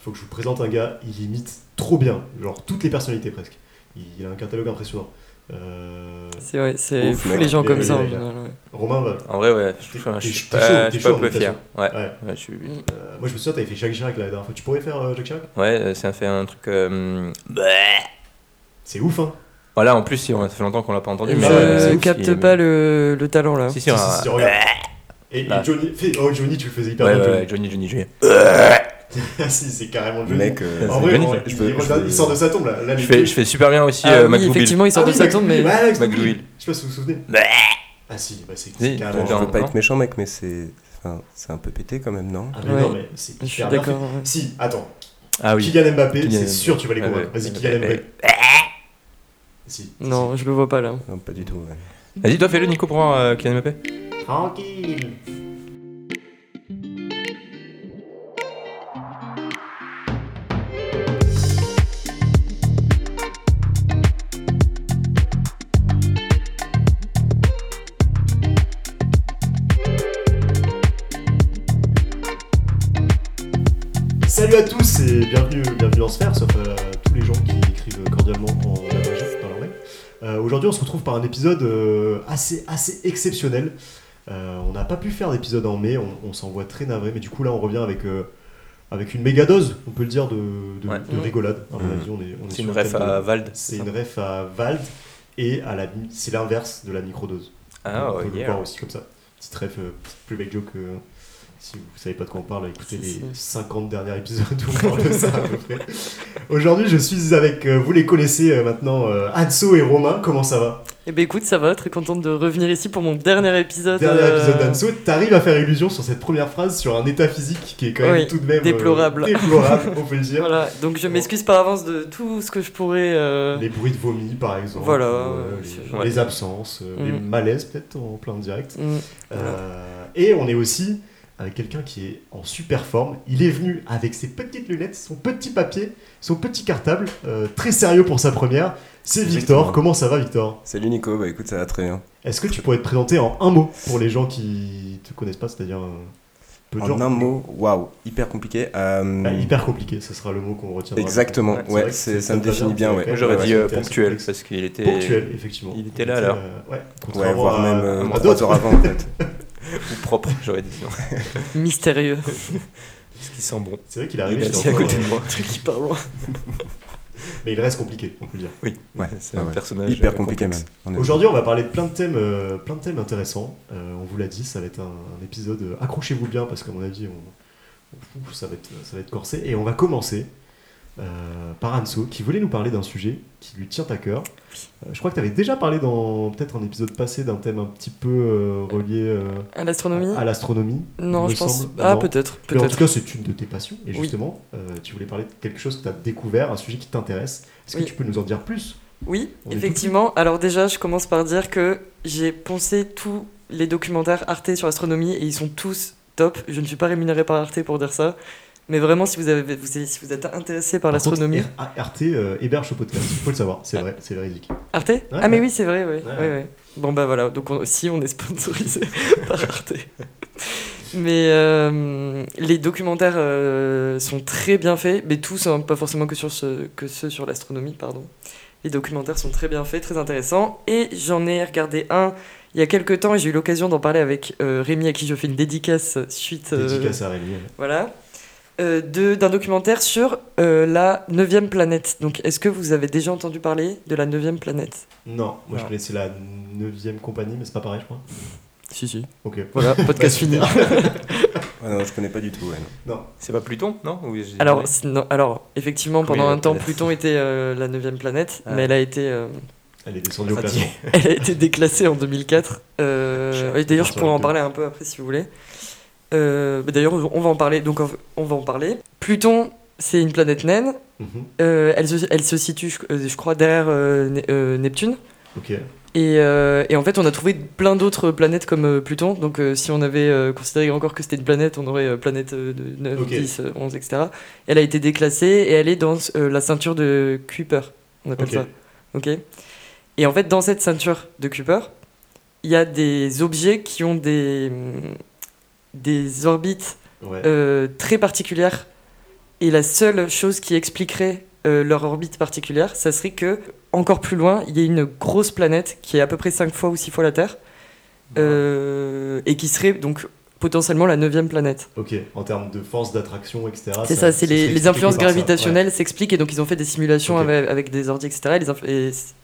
faut que je vous présente un gars, il imite trop bien, genre toutes les personnalités presque. Il a un catalogue impressionnant. Euh, C'est ouais, c'est fou les gens comme ça en mais- général. ouais. Romain, va. En vrai, ouais, je, T'es- enfin, je t'es- suis t'es pas, chaud, je t'es suis pas peu fier. Ouais, Ouais. ouais, je suis... Euh, moi je me souviens, t'avais fait Jacques Chirac la dernière fois. Tu pourrais faire euh, Jacques Chirac? Ouais euh, ça fait un truc. euh, C'est ouf, hein Voilà, en plus, ça fait longtemps qu'on l'a pas entendu. Je mais, euh, c'est ouf, capte pas le, le talent là. Si, si, Si, si, si, regarde. Et. Johnny, fais- oh Johnny, tu le faisais hyper bien. ouais, Johnny. ouais, Johnny, Johnny, Johnny. si, c'est carrément Johnny. Mec, euh, en vrai, il, Je peux- il- je peux- il sort de sa tombe là. là Je fais, deux- je fais super bien aussi Ah euh, oui, effectivement, il sort Ah de oui, sa tombe, mais. McDougal. McDougal. Je sais pas si vous vous souvenez. Ah si, bah c'est c'est carrément. je veux pas être méchant, mec, mais c'est. Enfin, c'est un peu pété quand même, non Ah mais non, mais c'est Je suis hyper bien d'accord. fait. Si, attends. Ah oui. Kylian Mbappé, Kylian c'est sûr tu vas les convaincre. ouais. Vas-y, Ouais, Kylian. Mbappé. Si. si, Non, je le vois pas là. Non, pas du tout. Vas-y, toi, fais-le, Nico, pour voir euh, Kylian Mbappé. Tranquille. Salut à tous et bienvenue, bienvenue en sphère, sauf à tous les gens qui écrivent cordialement en abrégé dans leur mail. Euh, Aujourd'hui, on se retrouve par un épisode euh, assez, assez exceptionnel. Euh, on n'a pas pu faire d'épisode en mai, on, on s'en voit très navré, mais du coup là, on revient avec, euh, avec une méga dose, on peut le dire, de, de, Ouais. de rigolade. Est C'est une le ref à Vald. C'est une ref à Vald et à la, mi- c'est l'inverse de la microdose. Ah, on peut oh, le yeah. voir aussi comme ça. Petite ref, euh, petite playback joke. Si vous savez pas de quoi on parle, écoutez les si. 50 derniers épisodes où on parle de ça à peu près. Aujourd'hui, je suis avec, euh, vous les connaissez euh, maintenant, euh, Anso et Romain. Comment ça va? Eh ben écoute, ça va, très contente de revenir ici pour mon dernier épisode. Dernier euh, épisode d'Anso. T'arrives à faire illusion sur cette première phrase sur un état physique qui est quand même Oui, tout de même déplorable. déplorable, on peut le dire. Voilà, donc je m'excuse par avance de tout ce que je pourrais. Les bruits de vomi, par exemple. Voilà, les, c'est- ouais. les absences, les Mm. malaises peut-être en plein direct. mm, et on est aussi avec quelqu'un qui est en super forme. Il est venu avec ses petites lunettes, son petit papier, son petit cartable, euh, très sérieux pour sa première. C'est Victor. Exactement. Comment ça va, Victor? Salut Nico, bah écoute, ça va très bien. Est-ce que tu pourrais te présenter en un mot pour les gens qui te connaissent pas, c'est-à-dire euh, peu de gens En un mot, waouh, hyper compliqué. euh, Ah, hyper compliqué, ce sera le mot qu'on retiendra. Exactement, Ouais, c'est- ça me définit bien, ouais. j'aurais ouais, dit c'est euh, ponctuel parce qu'il était. Ponctuel, effectivement. Il était là, alors. Ouais, Ouais, voire à- même euh, trois heures avant en fait. Ou propre, j'aurais dit. sinon. mystérieux. Parce qu'il sent bon? C'est vrai qu'il Il arrive, il est à côté de moi. truc qui part loin. mais il reste compliqué, on peut dire. Oui, Ouais, c'est ouais, un ouais. personnage. Hyper compliqué complexe. même. Aujourd'hui, on va parler de plein de thèmes, euh, plein de thèmes intéressants. Euh, on vous l'a dit, ça va être un, un épisode. euh, Accrochez-vous bien parce qu'à mon avis, on, on- ça va être, ça va être corsé. Et on va commencer euh, par Anso, qui voulait nous parler d'un sujet qui lui tient à cœur. Euh, je crois que tu avais déjà parlé dans peut-être un épisode passé d'un thème un petit peu euh, relié À l'astronomie à l'astronomie. Non, je pense. semble. Ah, peut-être. Mais en tout cas, c'est une de tes passions. Et justement, tu voulais parler de quelque chose que tu as découvert, un sujet qui t'intéresse. Est-ce que Oui. tu peux nous en dire plus? Oui, On effectivement. Alors, déjà, je commence par dire que j'ai poncé tous les documentaires Arte sur l'astronomie et ils sont tous top. Je ne suis pas rémunéré par Arte pour dire ça. Mais vraiment, si vous, avez, vous, si vous êtes intéressé par l'astronomie. RT euh, héberge ce podcast, il faut le savoir, c'est vrai, c'est véridique. Arte? Ah, mais oui, c'est vrai, ouais. Ouais. ouais, ouais. Bon, bah voilà, donc on- si on est sponsorisé par Arte. Mais euh, les documentaires euh, sont très bien faits, mais tous, hein, pas forcément que, sur ce, que ceux sur l'astronomie, pardon. Les documentaires sont très bien faits, très intéressants. Et j'en ai regardé un il y a quelques temps et j'ai eu l'occasion d'en parler avec euh, Rémi, à qui je fais une dédicace suite. euh, Dédicace à Rémi. voilà. Euh, d'un documentaire sur euh, la neuvième planète. Donc, est-ce que vous avez déjà entendu parler de la neuvième planète? Non, moi je Non. connaissais la 9 compagnie, mais c'est pas pareil, je crois. Si, si. Ok. Voilà, podcast fini. Ouais, non, je connais pas du tout. ouais, non. Non. C'est pas Pluton, non? Ou Alors, non, alors effectivement, Combien pendant un temps, Pluton était euh, la neuvième planète, Ah. mais elle a été, euh, Elle est descendue au classement. elle a été déclassée en 2004. Euh, et D'ailleurs, je pourrais en parler un peu après si vous voulez. Euh, mais D'ailleurs, on va en parler. Donc, on va en parler. Pluton, c'est une planète naine. Mhm. Euh, elle, se, elle se situe, je, euh, je crois, derrière euh, Neptune. Ok. Et, et en fait, on a trouvé plein d'autres planètes comme Pluton. Donc, si on avait considéré encore que c'était une planète, on aurait planète de 9, Ok. 10, euh, 11, etc. Elle a été déclassée et elle est dans la ceinture de Kuiper. On appelle ça. Ok. Et en fait, dans cette ceinture de Kuiper, il y a des objets qui ont des, hum, des orbites Ouais. euh, très particulières Et la seule chose qui expliquerait euh, leur orbite particulière, ça serait que, encore plus loin, il y a une grosse planète qui est à peu près 5 fois ou 6 fois la Terre, euh, et qui serait donc potentiellement la neuvième planète. Ok, en termes de force d'attraction, etc. C'est ça, c'est les, influences gravitationnelles s'expliquent, et donc ils ont fait des simulations avec, avec des ordi, etc. Et, les inf- et s-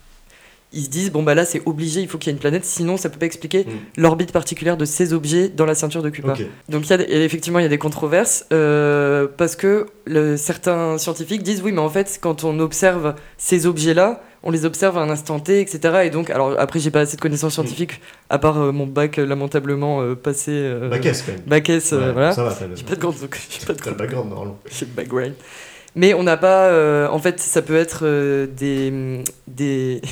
ils se disent, bon bah là c'est obligé, il faut qu'il y ait une planète, sinon ça peut pas expliquer Mm. l'orbite particulière de ces objets dans la ceinture de Kuiper. Donc y a et effectivement il y a des controverses euh, parce que le- certains scientifiques disent oui mais en fait quand on observe ces objets là on les observe à un instant T etc et donc alors après j'ai pas assez de connaissances scientifiques à part euh, mon bac euh, lamentablement euh, passé euh, Bac S quand même. bac S, Ouais, voilà Ça va, j'ai pas de grande j'ai pas de le background normalement. j'ai le background mais on n'a pas en fait ça peut être des des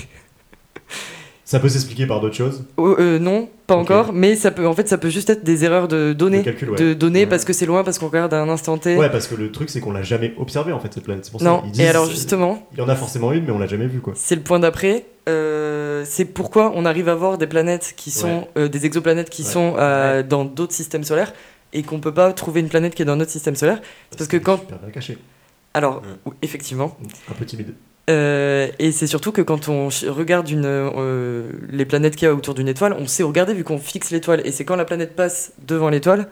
Ça peut s'expliquer par d'autres choses. Oh, euh, non pas encore mais ça peut en fait ça peut juste être des erreurs de données De calcul, ouais. de données Ouais. parce que c'est loin parce qu'on regarde à un instant T Ouais, parce que le truc, c'est qu'on l'a jamais observé en fait, cette planète. C'est pour ça. non et disent- alors justement Il y en a forcément une, mais on l'a jamais vue quoi. C'est le point d'après. Euh, c'est pourquoi on arrive à voir des planètes qui sont euh, des exoplanètes qui Ouais. sont euh, dans d'autres systèmes solaires et qu'on peut pas trouver une planète qui est dans notre système solaire. Parce que c'est quand- Super bien caché. Alors, effectivement. Un peu timide. Euh, et c'est surtout que quand on regarde une, euh, les planètes qu'il y a autour d'une étoile, on sait regarder vu qu'on fixe l'étoile. Et c'est quand la planète passe devant l'étoile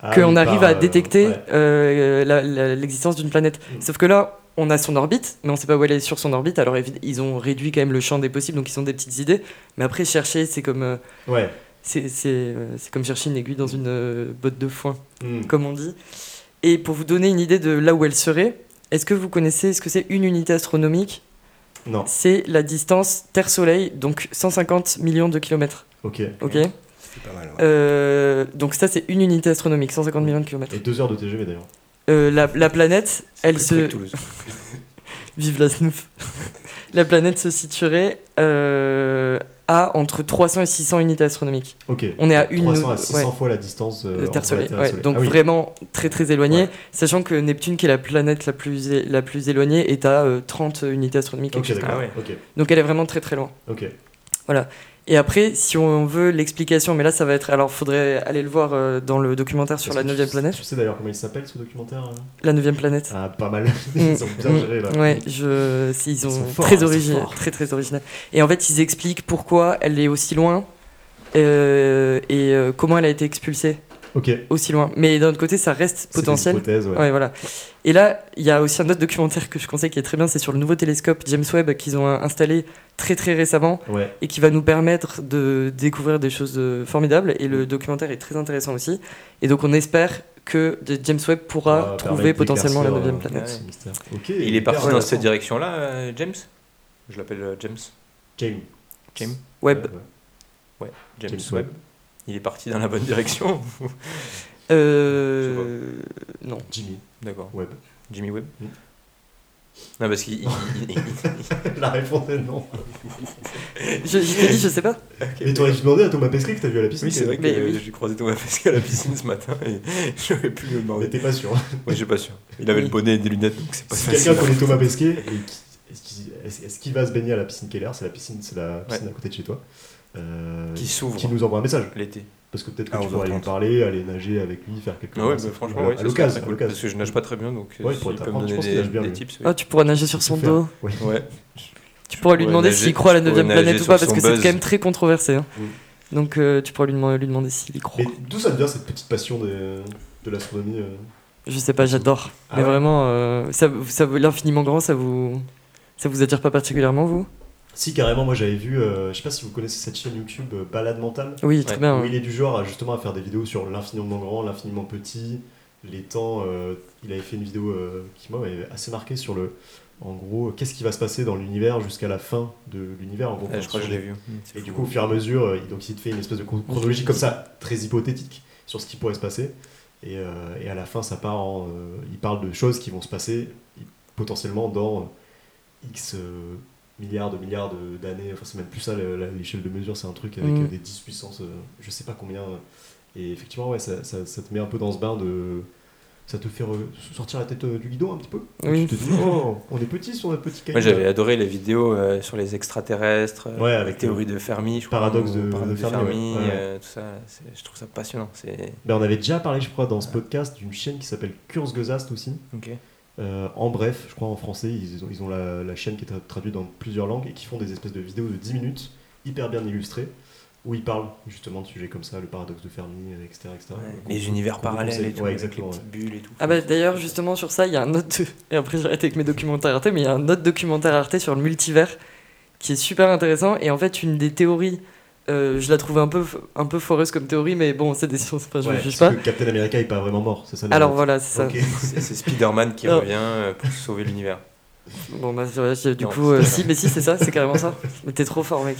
Ah qu'on oui, arrive à euh, détecter ouais. l'existence d'une planète. Mm. Sauf que là, on a son orbite, mais on sait pas où elle est sur son orbite. Alors ils ont réduit quand même le champ des possibles, donc ils ont des petites idées. Mais après, chercher, c'est comme, euh, Ouais. c'est, comme chercher une aiguille dans une euh, botte de foin, Hmm. comme on dit. Et pour vous donner une idée de là où elle serait, est-ce que vous connaissez ce que c'est une unité astronomique Non. C'est la distance Terre-Soleil, donc 150 millions de kilomètres. Ok. Ok C'est pas mal. ouais. Euh, Donc ça, c'est une unité astronomique, 150 millions de kilomètres. Et deux heures de TGV d'ailleurs. Euh, la, la planète, elle Plus près se... Toulouse. Vive la Snouf. la planète se situerait euh, à entre 300 et 600 unités astronomiques. On est à une- 300 à 600 ouais. fois la distance euh, Terre Ouais, Soleil. donc Ah oui. vraiment très très éloigné, Ouais. sachant que Neptune, qui est la planète la plus, la plus éloignée, est à euh, 30 unités astronomiques. Ah. Donc elle est vraiment très très loin. Ok. Et après, si on veut l'explication, mais là ça va être. Alors faudrait aller le voir euh, dans le documentaire sur la que tu- 9 planète. Tu sais d'ailleurs comment il s'appelle ce documentaire euh La 9 planète. Ah, pas mal. Ils ont bien géré là. Ouais, je, ils, ont sont forts, très ils sont original, forts. très très original. Et en fait, ils expliquent pourquoi elle est aussi loin euh, et euh, comment elle a été expulsée Aussi loin. Mais d'un autre côté, ça reste C'est des potentiel. hypothèses, ouais. Ouais, voilà. Et là, il y a aussi un autre documentaire que je conseille qui est très bien, c'est sur le nouveau télescope James Webb qu'ils ont installé très très récemment Ouais. et qui va nous permettre de découvrir des choses euh, formidables. Et le documentaire est très intéressant aussi. Et donc on espère que James Webb pourra trouver potentiellement la neuvième euh, planète. Il est parti dans cette direction-là, euh, James? Je l'appelle euh, James. James. James Webb. James, James Webb. Webb. Il est parti dans la bonne direction Euh, non. Jimmy D'accord. Webb. Jimmy Webb Mm. Non, parce qu'il. il- il- il- La réponse est non. Je, je t'ai dit, je sais pas. Mais t'aurais dû demander à Thomas Pesquet que t'as vu à la piscine. Oui, c'est vrai que Mais oui. j'ai croisé Thomas Pesquet à la piscine ce matin et j'aurais pu le On demander. n'était pas sûr. Je suis pas sûr. Il avait Oui. le bonnet et des lunettes, donc c'est pas Si quelqu'un connaît Thomas Pesquet, qu'il est-ce qu'il va se baigner à la piscine Keller? C'est la piscine, c'est la piscine à côté de chez toi. Euh, Qui s'ouvre qui nous envoie un message. l'été. Parce que peut-être que À tu pourrais lui 11h30. parler, aller nager avec lui, faire quelque Ah ouais, chose. bah, franchement, ouais, à l'occasion. cool. Parce que je nage pas très bien, donc euh, Ouais, il pourrait peut me donner des, des lui. tips. oui. Ah, tu pourras nager sur Il son dos. Ouais. Ouais. Tu pourras lui demander s'il croit à la je pourrais 9 planète ou pas, parce que c'est quand même très controversé. hein. Mm. Donc euh, tu pourras lui demander, lui demander s'il y croit. D'où ça vient cette petite passion de, de l'astronomie euh Je sais pas, j'adore. Ah Mais ouais vraiment, euh, ça, ça, vous- l'infiniment grand, ça vous, ça vous attire pas particulièrement, vous? Si, carrément, moi j'avais vu, euh, je sais pas si vous connaissez cette chaîne YouTube euh, Balade Mentale, Oui, très Ouais. bien. où il est du genre à justement à faire des vidéos sur l'infiniment grand, l'infiniment petit, les temps. euh, il avait fait une vidéo euh, qui moi m'avait assez marqué sur le. En gros, qu'est-ce qui va se passer dans l'univers jusqu'à la fin de l'univers en gros. Ouais, je crois que je l'ai vu. Et du coup, au fur et à mesure, euh, il- donc il te fait une espèce de chron- chronologie comme ça, très hypothétique, sur ce qui pourrait se passer. Et, euh, et à la fin, ça part en. euh, il parle de choses qui vont se passer i- potentiellement dans euh, X euh, milliards de milliards de- d'années. Enfin, c'est même plus ça l'échelle de mesure, c'est un truc avec Mm. euh, des 10 puissances, euh, je sais pas combien. euh, Et effectivement, ouais, ça, ça- ça te met un peu dans ce bain de. Ça te fait sortir la tête euh, du guidon un petit peu. Oui. Tu te dis, oh, on est petit sur notre petit Moi caillou. j'avais adoré les vidéos euh, sur les extraterrestres, Ouais, la avec théorie de Fermi, je paradoxe de- paradoxe de Fermi. Ouais. euh, tout ça, je trouve ça passionnant. Ben, on avait déjà parlé, je crois, dans ce podcast d'une chaîne qui s'appelle Kurzgesagt aussi. ok. Euh, en bref, je crois en français, ils ont, ils ont la, la chaîne qui est tra- traduite dans plusieurs langues et qui font des espèces de vidéos de 10 minutes, hyper bien illustrées, où ils parlent justement de sujets comme ça, le paradoxe de Fermi, euh, etc. etc. Qu'on- Les univers parallèles et tout, Ouais, avec les bulles et tout. Ah bah d'ailleurs justement sur ça il y a un autre et après j'arrête avec mes documentaires Arte mais il y a un autre documentaire Arte sur le multivers qui est super intéressant et en fait une des théories euh, je la trouve un peu un peu foreuse comme théorie mais bon c'est des sciences enfin, je Ouais, ne juge pas que Captain America est pas vraiment mort, c'est ça alors voilà c'est ça. C'est Spider-Man qui Non. revient euh, pour sauver l'univers. bon bah c'est vrai, j'ai- du Non, coup euh, si mais si c'est ça c'est carrément ça mais t'es trop fort mec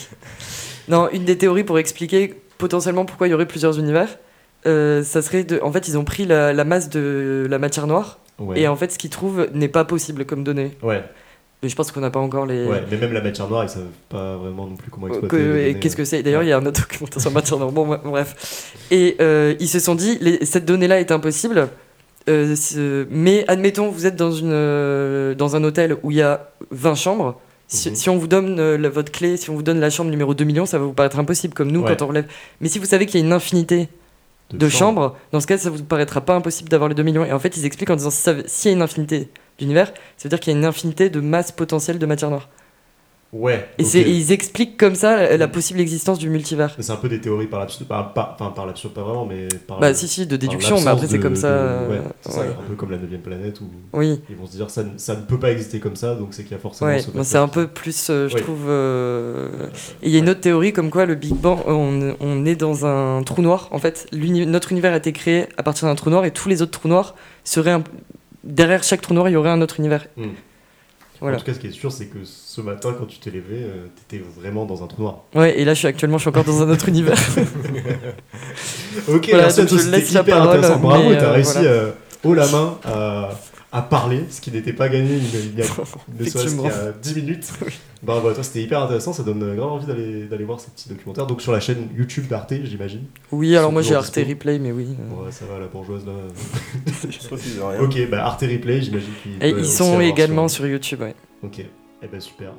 non une des théories pour expliquer potentiellement pourquoi il y aurait plusieurs univers euh, ça serait de en fait ils ont pris la, la masse de la matière noire Ouais. et en fait ce qu'ils trouvent n'est pas possible comme données Ouais, mais je pense qu'on n'a pas encore les ouais, mais même la matière noire, ils savent pas vraiment non plus comment exploiter. qu'est-ce que c'est D'ailleurs, Ouais. il y a un autre documentaire sur matière noire. Bon, bref. Et euh, ils se sont dit, les- cette donnée-là est impossible. euh, mais admettons, vous êtes dans, une, euh, dans un hôtel où il y a 20 chambres. Si, Mhm. si on vous donne euh, la- votre clé, si on vous donne la chambre numéro 2 millions, ça va vous paraître impossible, comme nous Ouais. quand on relève. Mais si vous savez qu'il y a une infinité de, chambres, dans ce cas, ça vous paraîtra pas impossible d'avoir les 2 millions. Et en fait, ils expliquent en disant si s'il y a une infinité d'univers, ça veut dire qu'il y a une infinité de masse potentielle de matière noire. Ouais. Et, ils expliquent comme ça la, la possible existence du multivers. C'est un peu des théories par l'absurde, pas, pas- enfin par l'absurde pas vraiment, mais par. Bah si si de par déduction mais après c'est comme ça. de- euh, ouais, c'est ça, ouais. un peu comme la 9 planète où Oui. ils vont se dire ça, ne- ça ne peut pas exister comme ça, donc c'est qu'il y a forcément Ouais, c'est un peu plus, euh, je trouve. euh, Et il y a une autre théorie comme quoi le Big Bang, on, on est dans un trou noir. En fait, notre univers a été créé à partir d'un trou noir et tous les autres trous noirs seraient. un- Derrière chaque trou noir, il y aurait un autre univers. Hmm. Voilà. En tout cas, ce qui est sûr, c'est que ce matin, quand tu t'es levé, euh, t'étais vraiment dans un trou noir. Ouais, et là, je suis actuellement, je suis encore dans un autre univers. Ok, Voilà, merci à tous, c'était hyper parole, intéressant. Bravo, t'as euh, réussi voilà. euh, haut la main à, à parler, ce qui n'était pas gagné il y a, ne serait-ce Effectivement. qu'il y a 10 minutes. Bravo à toi, c'était hyper intéressant, ça donne grave envie d'aller d'aller voir ces petits documentaires. Donc sur la chaîne YouTube d'Arte, j'imagine. Oui, alors moi j'ai Arte dispo. Replay, mais oui. euh. Ouais, ça va, la bourgeoise là. Je se refuse de rien. ok, bah Arte Replay, j'imagine qu'ils Et ils sont également sur YouTube, ouais. Ok, eh ben super.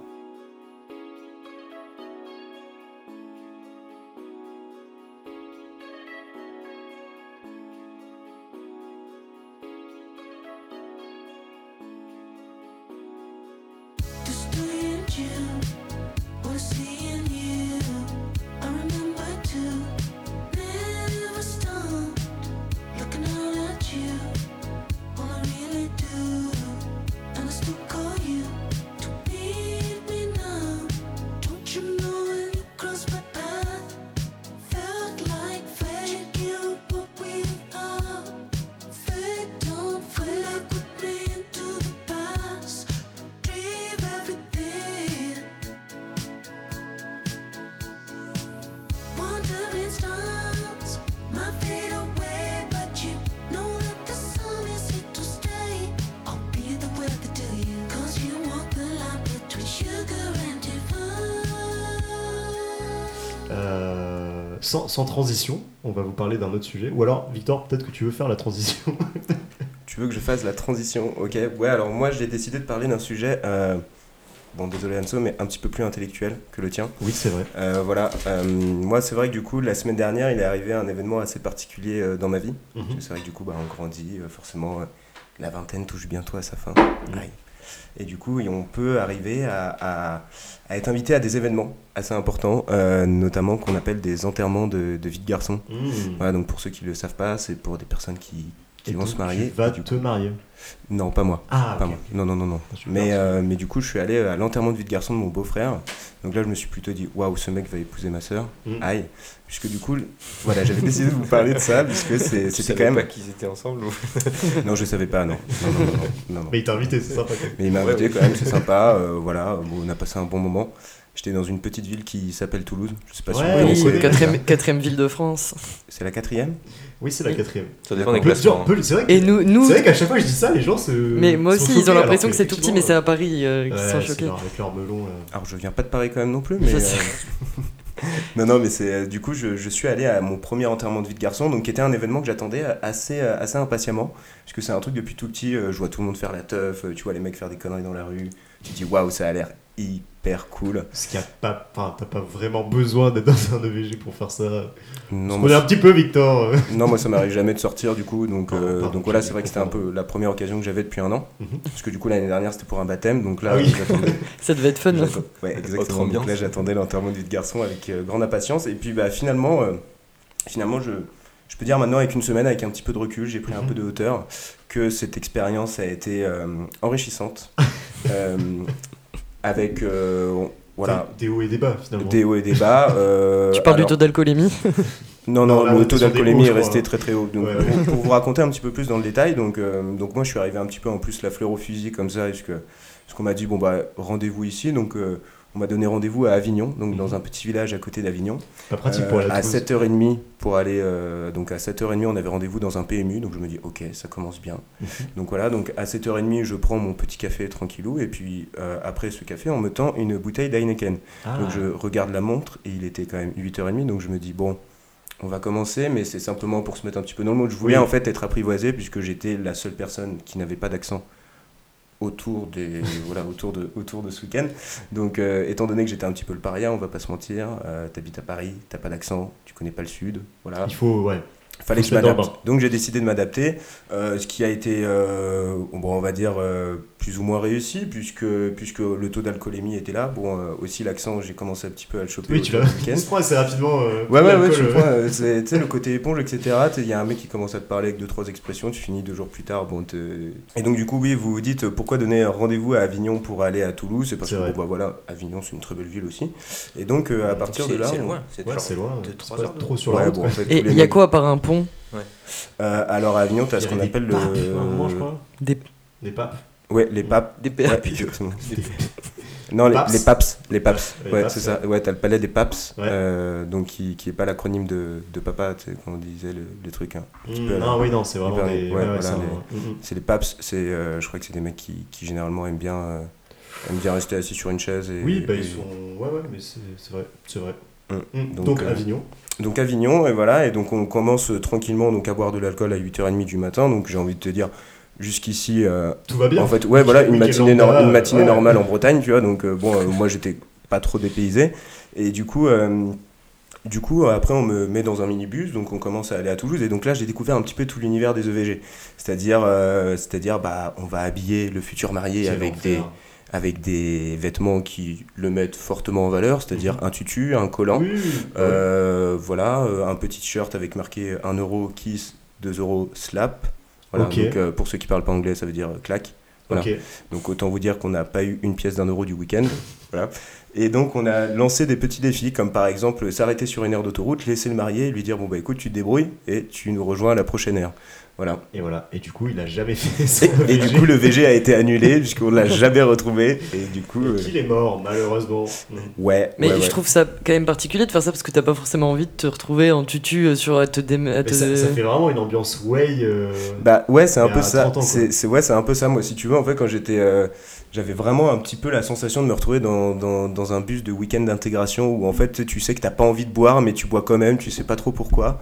Sans, sans transition, on va vous parler d'un autre sujet. Ou alors, Victor, peut-être que tu veux faire la transition. Tu veux que je fasse la transition Ok, ouais, alors moi j'ai décidé de parler d'un sujet, euh, bon désolé Anso, mais un petit peu plus intellectuel que le tien. oui, c'est vrai. Euh, voilà, euh, moi c'est vrai que du coup la semaine dernière il est arrivé un événement assez particulier dans ma vie. Mhm. C'est vrai que du coup bah, on grandit, forcément la vingtaine touche bientôt à sa fin. Aïe. Et du coup on peut arriver à, à- à être invité à des événements assez importants, euh, notamment qu'on appelle des enterrements de, de vie de garçon. Mmh. Voilà, donc pour ceux qui ne le savent pas, c'est pour des personnes qui, qui Et vont se marier. Tu vas te marier. Non, pas moi. Ah, Pas ok. moi. Non, non, non, non. Super. Mais, euh, mais du coup, je suis allé à l'enterrement de vie de garçon de mon beau-frère. Donc là, je me suis plutôt dit, waouh, ce mec va épouser ma sœur. Mm. Aïe. Puisque du coup, voilà, j'avais décidé de vous parler de ça, puisque Tu c'était quand même. pas qu'ils étaient ensemble ou... Non, je savais pas, non. Non, non, non. non, non, non. Mais il t'a invité, c'est sympa. Mais il m'a Ouais, invité oui. quand même, c'est sympa. euh, voilà, bon, on a passé un bon moment. J'étais dans une petite ville qui s'appelle Toulouse. Je sais pas si vous on connaissez. quatrième, quatrième ville de France. C'est la quatrième? Oui, c'est la Oui. quatrième. Ça dépend des classements. C'est vrai que- Et nous, nous c'est vrai qu'à chaque fois que je dis ça, les gens se. mais moi aussi, ils ont l'impression que c'est tout petit, mais c'est à Paris euh, qu'ils sont choqués. Avec leur melon. là. Alors, je viens pas de Paris quand même non plus, mais. Euh, non, non, mais c'est. euh, Du coup, je, je suis allé à mon premier enterrement de vie de garçon, donc qui était un événement que j'attendais euh, assez, euh, assez impatiemment, puisque c'est un truc depuis tout petit. euh, je vois tout le monde faire la teuf, euh, tu vois les mecs faire des conneries dans la rue, tu te dis waouh, ça a l'air hyper cool. Parce qu'il y a pas, enfin, t'as pas vraiment besoin d'être dans un EVG pour faire ça. Non, On est un petit peu Victor. non, moi ça m'arrive jamais de sortir du coup, donc, Ah, euh, pardon, donc voilà, c'est vrai que c'était un peu la première occasion que j'avais depuis un an. Mhm. Parce que du coup l'année dernière c'était pour un baptême, donc là Ah oui. Ça devait être fun. hein. Ouais, exactement. Donc là, j'attendais l'enterrement de vie de garçon avec euh, grande impatience. Et puis, bah, finalement, euh, finalement je, je peux dire maintenant, avec une semaine, avec un petit peu de recul, j'ai pris un Mhm. peu de hauteur, que cette expérience a été euh, enrichissante. Euh, avec, euh, voilà, Des hauts et des bas finalement. des hauts et des bas. euh, Tu parles alors- du taux d'alcoolémie? Non, Non, non, là, on le taux d'alcoolémie est resté très très haut. Donc, Ouais, ouais. Pour, vous raconter un petit peu plus dans le détail, donc, euh, donc moi je suis arrivé un petit peu en plus la fleur au fusil comme ça, parce que parce qu'on m'a dit bon bah rendez-vous ici, donc euh, on m'a donné rendez-vous à Avignon, donc dans Mhm. un petit village à côté d'Avignon, Pas pratique Euh, pour aller à à Toulouse. 7h30 pour aller euh, donc à 7h30 on avait rendez-vous dans un PMU, donc je me dis ok ça commence bien. Mhm. Donc voilà, donc à 7h30 je prends mon petit café tranquillou et puis euh, après ce café on me tend une bouteille d'Heineken. Ah. Donc je regarde la montre et il était quand même 8h30, donc je me dis bon, on va commencer, mais c'est simplement pour se mettre un petit peu dans le mood. Je voulais Oui. en fait être apprivoisé puisque j'étais la seule personne qui n'avait pas d'accent autour des voilà autour de autour de ce week-end. Donc euh, étant donné que j'étais un petit peu le paria, on va pas se mentir, euh, t'habites à Paris, t'as pas d'accent, tu connais pas le sud, voilà. Il faut, ouais. Fallait que je m'adapte. Donc j'ai décidé de m'adapter, euh, ce qui a été, euh, bon, on va dire, euh, plus ou moins réussi, puisque, puisque le taux d'alcoolémie était là. Bon, euh, aussi l'accent, j'ai commencé un petit peu à le choper Oui, tu l'as. du week-end. On se prend assez rapidement. euh, Ouais, ouais, ouais, tu vois, c'est- tu sais, le côté éponge, etc. Il y a un mec qui commence à te parler avec deux, trois expressions, tu finis deux jours plus tard. Bon, et donc, du coup, oui, vous vous dites pourquoi donner un rendez-vous à Avignon pour aller à Toulouse? C'est parce C'est que, bon, bah, voilà, Avignon, c'est une très belle ville aussi. Et donc, euh, à partir C'est- de là. C'est loin, c'est Ouais, genre c'est loin. de c'est 3 pas heures. trop sur la route. Et il y a quoi à part un pont Euh, Alors, à Avignon, tu as ce qu'on appelle papes, le. moment, je crois. Des, Des papes. Ouais, les papes. des Ouais, PAP exactement. Non, les, Paps. les paps. Les paps. Les Ouais, c'est ça. Ouais, t'as le palais des paps. Ouais. euh, donc, qui, qui est pas l'acronyme de, de papa, tu sais, quand on disait le, le truc. hein. Mmh, peu, non, oui, non, c'est vraiment hyper- des. ouais, ouais, ouais, voilà, c'est un- les- les paps. C'est, euh, je crois que c'est des mecs qui, qui généralement aiment bien, euh, aiment bien rester assis sur une chaise. Et, Oui, bah et- ils sont. Ouais, ouais, mais c'est vrai. C'est vrai. Mmh. Mmh. Donc, Donc, euh, Avignon. Donc Avignon, et voilà, et donc on commence euh, tranquillement donc à boire de l'alcool à 8h30 du matin. Donc j'ai envie de te dire, jusqu'ici, euh, Tout va bien. En fait, ouais, voilà, une matinée, nor- une matinée ouais. normale en Bretagne, tu vois. Donc, euh, bon, euh, moi, j'étais pas trop dépaysé. Et du coup, du coup, après, on me met dans un minibus, donc on commence à aller à Toulouse. Et donc là, j'ai découvert un petit peu tout l'univers des EVG. C'est-à-dire, c'est-à-dire, bah, on va habiller le futur marié avec des. Avec des vêtements qui le mettent fortement en valeur, c'est-à-dire un tutu, un collant. Oui, Euh, voilà, euh, un petit t-shirt avec marqué 1 euro kiss, 2 euros slap. Voilà, donc euh, pour ceux qui parlent pas anglais, ça veut dire claque. Voilà. Donc autant vous dire qu'on n'a pas eu une pièce d'un euro du week-end. voilà. Et donc on a lancé des petits défis, comme par exemple s'arrêter sur une aire d'autoroute, laisser le marié et lui dire bon bah écoute tu te débrouilles et tu nous rejoins à la prochaine aire. Voilà. Et voilà. Et du coup, il a jamais fait son Et, et du coup le VG a été annulé puisqu'on l'a jamais retrouvé. Et du coup, Et euh, qu'il est mort, malheureusement. Ouais. Mais ouais, je ouais. trouve ça quand même particulier de faire ça parce que t'as pas forcément envie de te retrouver en tutu euh, sur à te dé- à Mais te- ça, ça fait vraiment une ambiance way. euh, Bah ouais, c'est un Il peu ça. 30 ans, quoi. C'est c'est- ouais, c'est un peu ça. Moi, si tu veux, en fait, quand j'étais, euh, j'avais vraiment un petit peu la sensation de me retrouver dans, dans, dans un bus de week-end d'intégration où en fait, tu sais que t'as pas envie de boire, mais tu bois quand même. Tu sais pas trop pourquoi.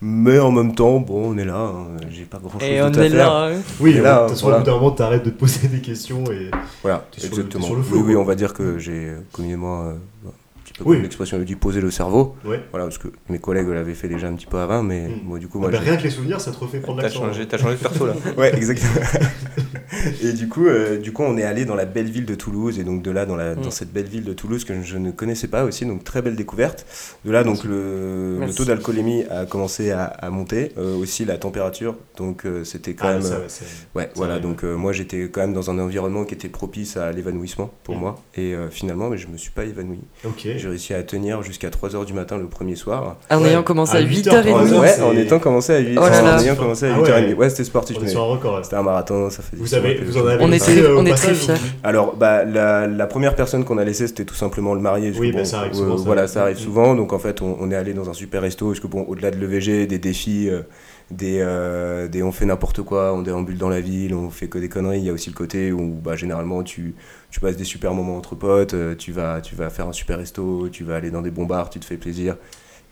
Mais en même temps, bon, on est là. hein, J'ai pas grand-chose Et d'autre on à est faire. là. hein. Oui, Et là, de toute façon, voilà. au bout d'un moment, t'arrêtes de te poser des questions et. Voilà, T'es sur le- exactement. le oui, oui, on va dire que j'ai euh, communément, euh, un petit peu Oui. comme l'expression le dit, poser le cerveau. Ouais. Voilà, parce que mes collègues l'avaient fait déjà un petit peu avant, mais Mm. moi, du coup, Ah moi, bah, j'ai- rien que les souvenirs, ça te refait prendre T'as l'accent. changé, t'as changé de perso là. Ouais, exactement. et du coup, euh, du coup, on est allé dans la belle ville de Toulouse, et donc de là, dans, la, Mm. dans cette belle ville de Toulouse que je ne connaissais pas aussi, donc très belle découverte. De là, donc le, le taux d'alcoolémie a commencé à, à monter, euh, aussi la température, donc euh, c'était quand Ah, même. ça, euh, ouais, c'est- Ouais, voilà, vrai, donc euh, moi j'étais quand même dans un environnement qui était propice à l'évanouissement pour Mm. moi, et euh, finalement, mais je me suis pas évanoui. Ok. J'ai réussi à tenir jusqu'à 3h du matin le premier soir. En Ouais. ayant commencé À à 8h30. 8h30. Ouais, en étant commencé à 8 Oh là en là. ayant commencé à Ah 8h30. ouais. Ouais, c'était sportif, On est mais sur un record c'était un marathon, ça faisait Vous, avez, vous en avez On laissé, était- euh, on est très fiers. Alors, bah, la, la première personne qu'on a laissée, c'était tout simplement le marié. Oui, bah, bon, ça arrive euh, souvent, ça. voilà, ça arrive Mm. souvent. Donc, en fait, on, on est allé dans un super resto. Parce que, bon, au-delà de l'EVG, des défis, euh, des, euh, des on fait n'importe quoi, on déambule dans la ville, on fait que des conneries. Il y a aussi le côté où, bah, généralement, tu, tu passes des super moments entre potes, euh, tu vas, tu vas faire un super resto, tu vas aller dans des bons bars, tu te fais plaisir.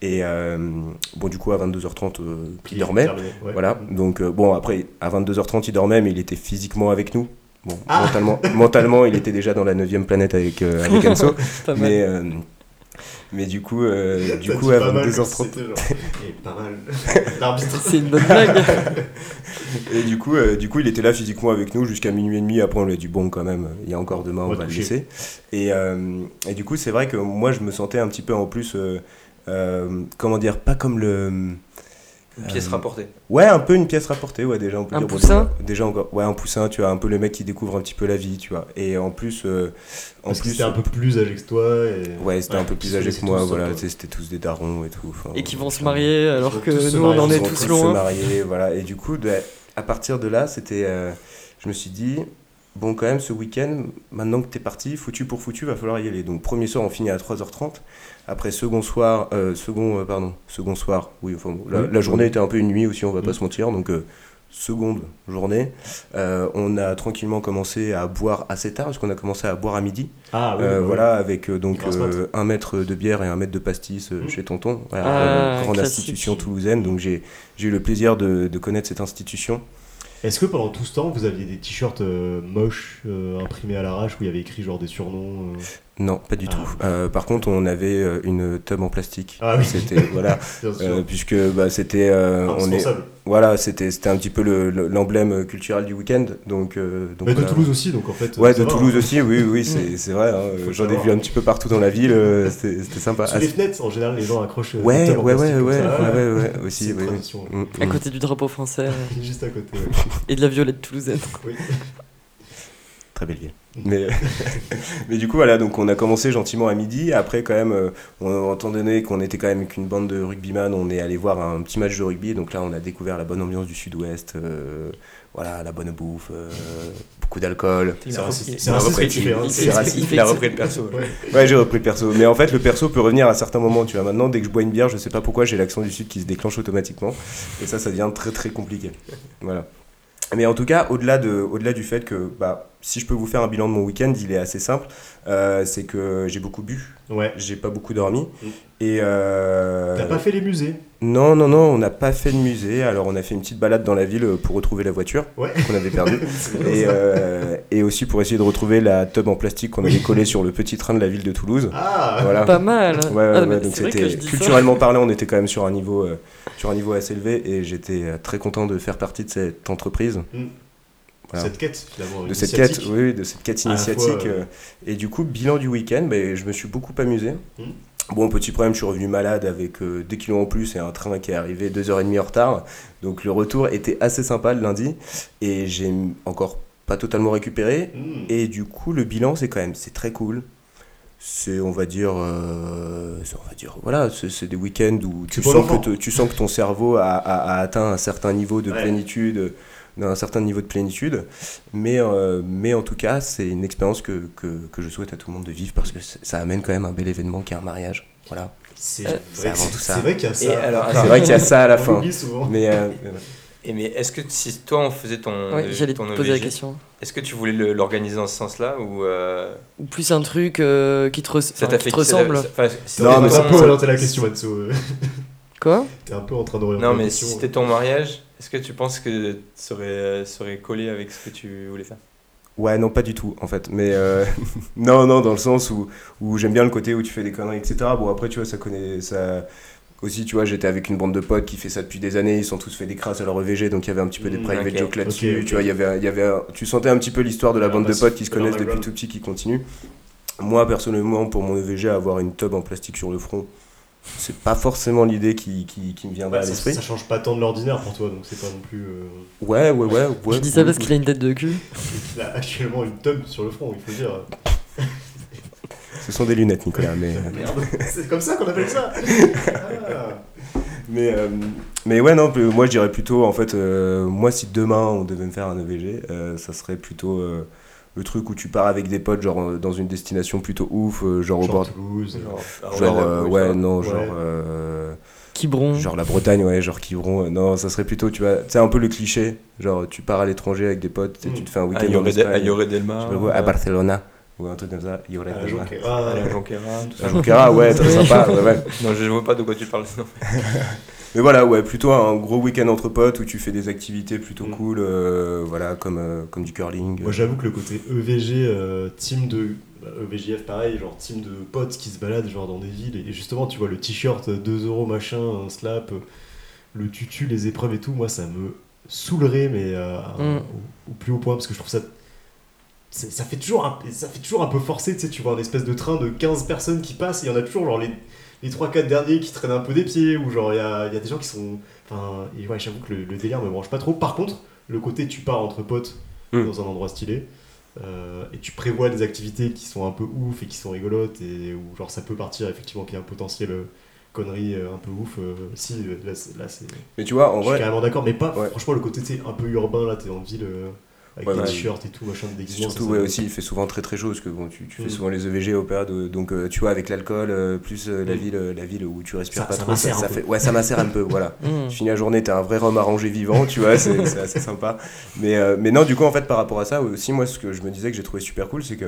Et euh, bon, du coup, à 22h30, euh, il dormait. Terminé, ouais. Voilà, donc euh, bon, après, à 22h30, il dormait, mais il était physiquement avec nous. Bon, Ah. mentalement, mentalement, il était déjà dans la 9 planète avec, avec Enzo. Mais, mais du coup, euh, du coup dit à pas mal comme 22h30. si c'était genre, eh, pas mal. L'arbitre. C'est une bonne blague. Et du coup, euh, du coup, il était là physiquement avec nous jusqu'à minuit et demi. Après, on lui a dit bon, quand même, il y a encore demain, On on, va va le laisser. Et, euh, et du coup, c'est vrai que moi, je me sentais un petit peu en plus, euh, euh, comment dire, pas comme le. Une pièce euh, rapportée. Ouais, un peu une pièce rapportée, ouais, déjà on peut Un dire. poussin déjà, déjà encore, ouais, un poussin, tu vois, un peu le mec qui découvre un petit peu la vie, tu vois. Et en plus, euh, en Parce que plus, c'était un peu plus âgé que toi. Et... ouais, c'était un peu plus se âgé que moi, voilà, c'était tous des darons et tout. enfin, Et qui vont se marier alors que se nous, on en est tous se loin. marier, voilà. Et du coup, de- à partir de là, c'était, euh, je me suis dit, bon, quand même, ce week-end, maintenant que t'es parti, foutu pour foutu, va falloir y aller. Donc, premier soir, on finit à 3h30. Après, second soir, euh, second, euh, pardon, second soir, oui, enfin, bon, la, journée était un peu une nuit aussi, on va pas Oui. se mentir. Donc, euh, seconde journée, euh, on a tranquillement commencé à boire assez tard, parce qu'on a commencé à boire à midi. Ah oui, Euh, oui. voilà, avec euh, donc un mètre de bière et un mètre de pastis Mm. chez Tonton, voilà, Ah, grande institution toulousaine. Donc j'ai eu le plaisir de, de connaître cette institution. Est-ce que pendant tout ce temps, vous aviez des t-shirts moches imprimés à l'arrache où il y avait écrit genre des surnoms Non, pas du Ah. tout. Euh, par contre, on avait euh, une tub en plastique. Ah oui. C'était voilà, Bien sûr. euh, puisque bah, c'était euh, on est voilà, c'était c'était un petit peu le- le- l'emblème culturel du week-end. Donc euh, donc Mais de. Toulouse aussi, donc en fait. Ouais, de va, Toulouse hein. aussi, oui, oui, c'est c'est vrai. hein, le J'en ai vu un petit peu partout dans la ville. C'était sympa. Sous Ah, les fenêtres, en général, les gens accrochent. ouais, ouais, ouais, ouais, ouais, ouais, ouais, C'est aussi, une oui, oui. tradition. Mm, À mm. côté du drapeau français Juste à côté. et de la violette toulousaine. Oui. Très belle ville. Mais, mais du coup, voilà, donc on a commencé gentiment à midi. Après, quand même, euh, on, étant donné qu'on était quand même qu'une bande de rugbyman, on est allé voir un petit match de rugby. Donc là, on a découvert la bonne ambiance du sud-ouest. euh, voilà, la bonne bouffe, euh, beaucoup d'alcool. Il C'est a raciste- repris- c'est il hein. il- il- a repris le perso. Ouais. Ouais, j'ai repris le perso. Mais en fait, le perso peut revenir à certains moments. Tu vois, maintenant, dès que je bois une bière, je sais pas pourquoi, j'ai l'accent du sud qui se déclenche automatiquement. Et ça, ça devient très très compliqué. Voilà. Mais en tout cas, au-delà de, au-delà du fait que, bah, si je peux vous faire un bilan de mon week-end, il est assez simple. Euh, c'est que j'ai beaucoup bu, Ouais. j'ai pas beaucoup dormi. Mm. Et euh, T'as pas fait les musées? Non, non, non, on n'a pas fait de musée. Alors, on a fait une petite balade dans la ville pour retrouver la voiture Ouais. qu'on avait perdue. Et, euh, aussi pour essayer de retrouver la tub en plastique qu'on avait collée sur le petit train de la ville de Toulouse. Ah Voilà. Pas mal. Ouais, Ah, ouais, donc c'était culturellement parlant, on était quand même sur un niveau, euh, sur un niveau assez élevé et j'étais euh, très content de faire partie de cette entreprise, voilà. Cette quête, finalement. de cette quête, oui, de cette quête initiatique. fois, euh, euh, et du coup, bilan du week-end, ben, je me suis beaucoup amusé. Mm. Bon, petit problème, je suis revenu malade avec euh, 2 kilos en plus et un train qui est arrivé 2h30 en retard. Donc le retour était assez sympa le lundi et j'ai encore pas totalement récupéré. hmm. Et du coup, le bilan, c'est quand même, c'est très cool. C'est, on va dire, euh, on va dire, voilà, c'est des week-ends où tu sens, que tu sens que ton cerveau a, a- a atteint un certain niveau de Ouais. plénitude, d'un certain niveau de plénitude. Mais, euh, mais en tout cas, c'est une expérience que, que, que je souhaite à tout le monde de vivre parce que ça amène quand même un bel événement qui est un mariage. Voilà. C'est Euh, vrai, c'est avant que- tout ça. c'est vrai qu'il y a ça. Alors, C'est vrai qu'il y a ça à la fin. Mais euh, Et mais est-ce que si toi on faisait ton, Ouais, euh, j'allais te poser la question. est-ce que tu voulais l'organiser dans ce sens-là ou euh, Ou plus un truc euh, qui te, res- ça enfin, qui te ressemble. enfin, si Non, mais ça un ton- peu orienté la question, Matsu. euh. Quoi? T'es un peu en train d'orienter Non, mais si c'était ton mariage, est-ce que tu penses que ça aurait, euh, ça aurait collé avec ce que tu voulais faire? Ouais, non, pas du tout, en fait. Mais euh, non, non, dans le sens où, où j'aime bien le côté où tu fais des conneries, etc. Bon, après, tu vois, ça connaît. Ça... Aussi, tu vois, j'étais avec une bande de potes qui fait ça depuis des années. Ils sont tous fait des crasses à leur EVG, donc il y avait un petit peu des Mm, private ok. jokes là-dessus. Tu vois, il y avait, il y avait un- tu sentais un petit peu l'histoire de la bande bah, de potes qui se connaissent depuis background. tout petit qui continuent. Moi, personnellement, pour mon EVG, avoir une tub en plastique sur le front, c'est pas forcément l'idée qui, qui, qui me viendrait Ouais, à l'esprit. ça change pas tant de l'ordinaire pour toi, donc c'est pas non plus. euh, Ouais, ouais, ouais. ouais Je dis ça parce qu'il a une tête de cul. Il a actuellement une tub sur le front, il faut dire. Ce sont des lunettes, Nicolas, mais. euh, Merde, c'est comme ça qu'on appelle ça. Ah. Mais, euh, mais ouais, non, moi je dirais plutôt, en fait, euh, moi si demain on devait me faire un EVG, euh, ça serait plutôt euh, le truc où tu pars avec des potes, genre euh, dans une destination plutôt ouf, euh, genre au bord. Genre Toulouse. Genre, Genre, ouais, euh, oui, ouais, non, Ouais. genre. euh, Quiberon. genre la Bretagne, ouais, genre Quiberon. euh, non, ça serait plutôt, tu vois, c'est un peu le cliché. Genre, tu pars à l'étranger avec des potes, tu sais, Mm. tu te fais un À week-end en à Espagne, Lloret je Delmar. sais pas quoi, à Barcelona, ou un truc comme ça, Ah, de Mar. Jonquera. à la Jonquera, tout ça. À Jonquera, ouais, très sympa, ouais, ouais. Non, je vois pas de quoi tu parles. Non. mais voilà, ouais, plutôt un gros week-end entre potes où tu fais des activités plutôt Mm. cool, euh, voilà, comme, euh, comme du curling. Moi j'avoue que le côté EVG, euh, team de. bah, EVJF pareil, genre team de potes qui se baladent genre dans des villes et justement tu vois le t-shirt 2 euros machin, un slap, le tutu, les épreuves et tout, moi ça me saoulerait mais euh, Mm. au, au plus haut point parce que je trouve ça. Ça fait, toujours un, ça fait toujours un peu forcé, tu sais, tu vois un espèce de train de 15 personnes qui passent et il y en a toujours genre les, les 3-4 derniers qui traînent un peu des pieds ou genre il y a, il y a des gens qui sont. Enfin, et ouais, j'avoue que le, le délire me branche pas trop. Par contre, le côté tu pars entre potes Mm. dans un endroit stylé euh, et tu prévois des activités qui sont un peu ouf et qui sont rigolotes et où genre ça peut partir effectivement qu'il y a un potentiel euh, connerie euh, un peu ouf. euh, si, là, c'est- là, c'est. Mais tu vois, en Je suis vrai, carrément d'accord, mais pas Ouais. franchement le côté tu un peu urbain là, t'es en ville euh, avec Ouais, des ouais. t-shirts et tout, machin, des déguisements. Surtout, ça, ouais, ça- aussi, il fait souvent très très chaud parce que bon, tu, tu fais Mm. souvent les EVG au période, donc euh, tu vois, avec l'alcool, euh, plus euh, la, Mm. ville, euh, la ville où tu respires Ça- pas ça trop, ça fait, ouais, ça macère un peu, voilà. Mm. Tu finis la journée, t'es un vrai rhum arrangé vivant, tu vois, c'est c'est assez sympa. Mais, euh, mais non, du coup, en fait, par rapport à ça, aussi, moi, ce que je me disais que j'ai trouvé super cool, c'est que,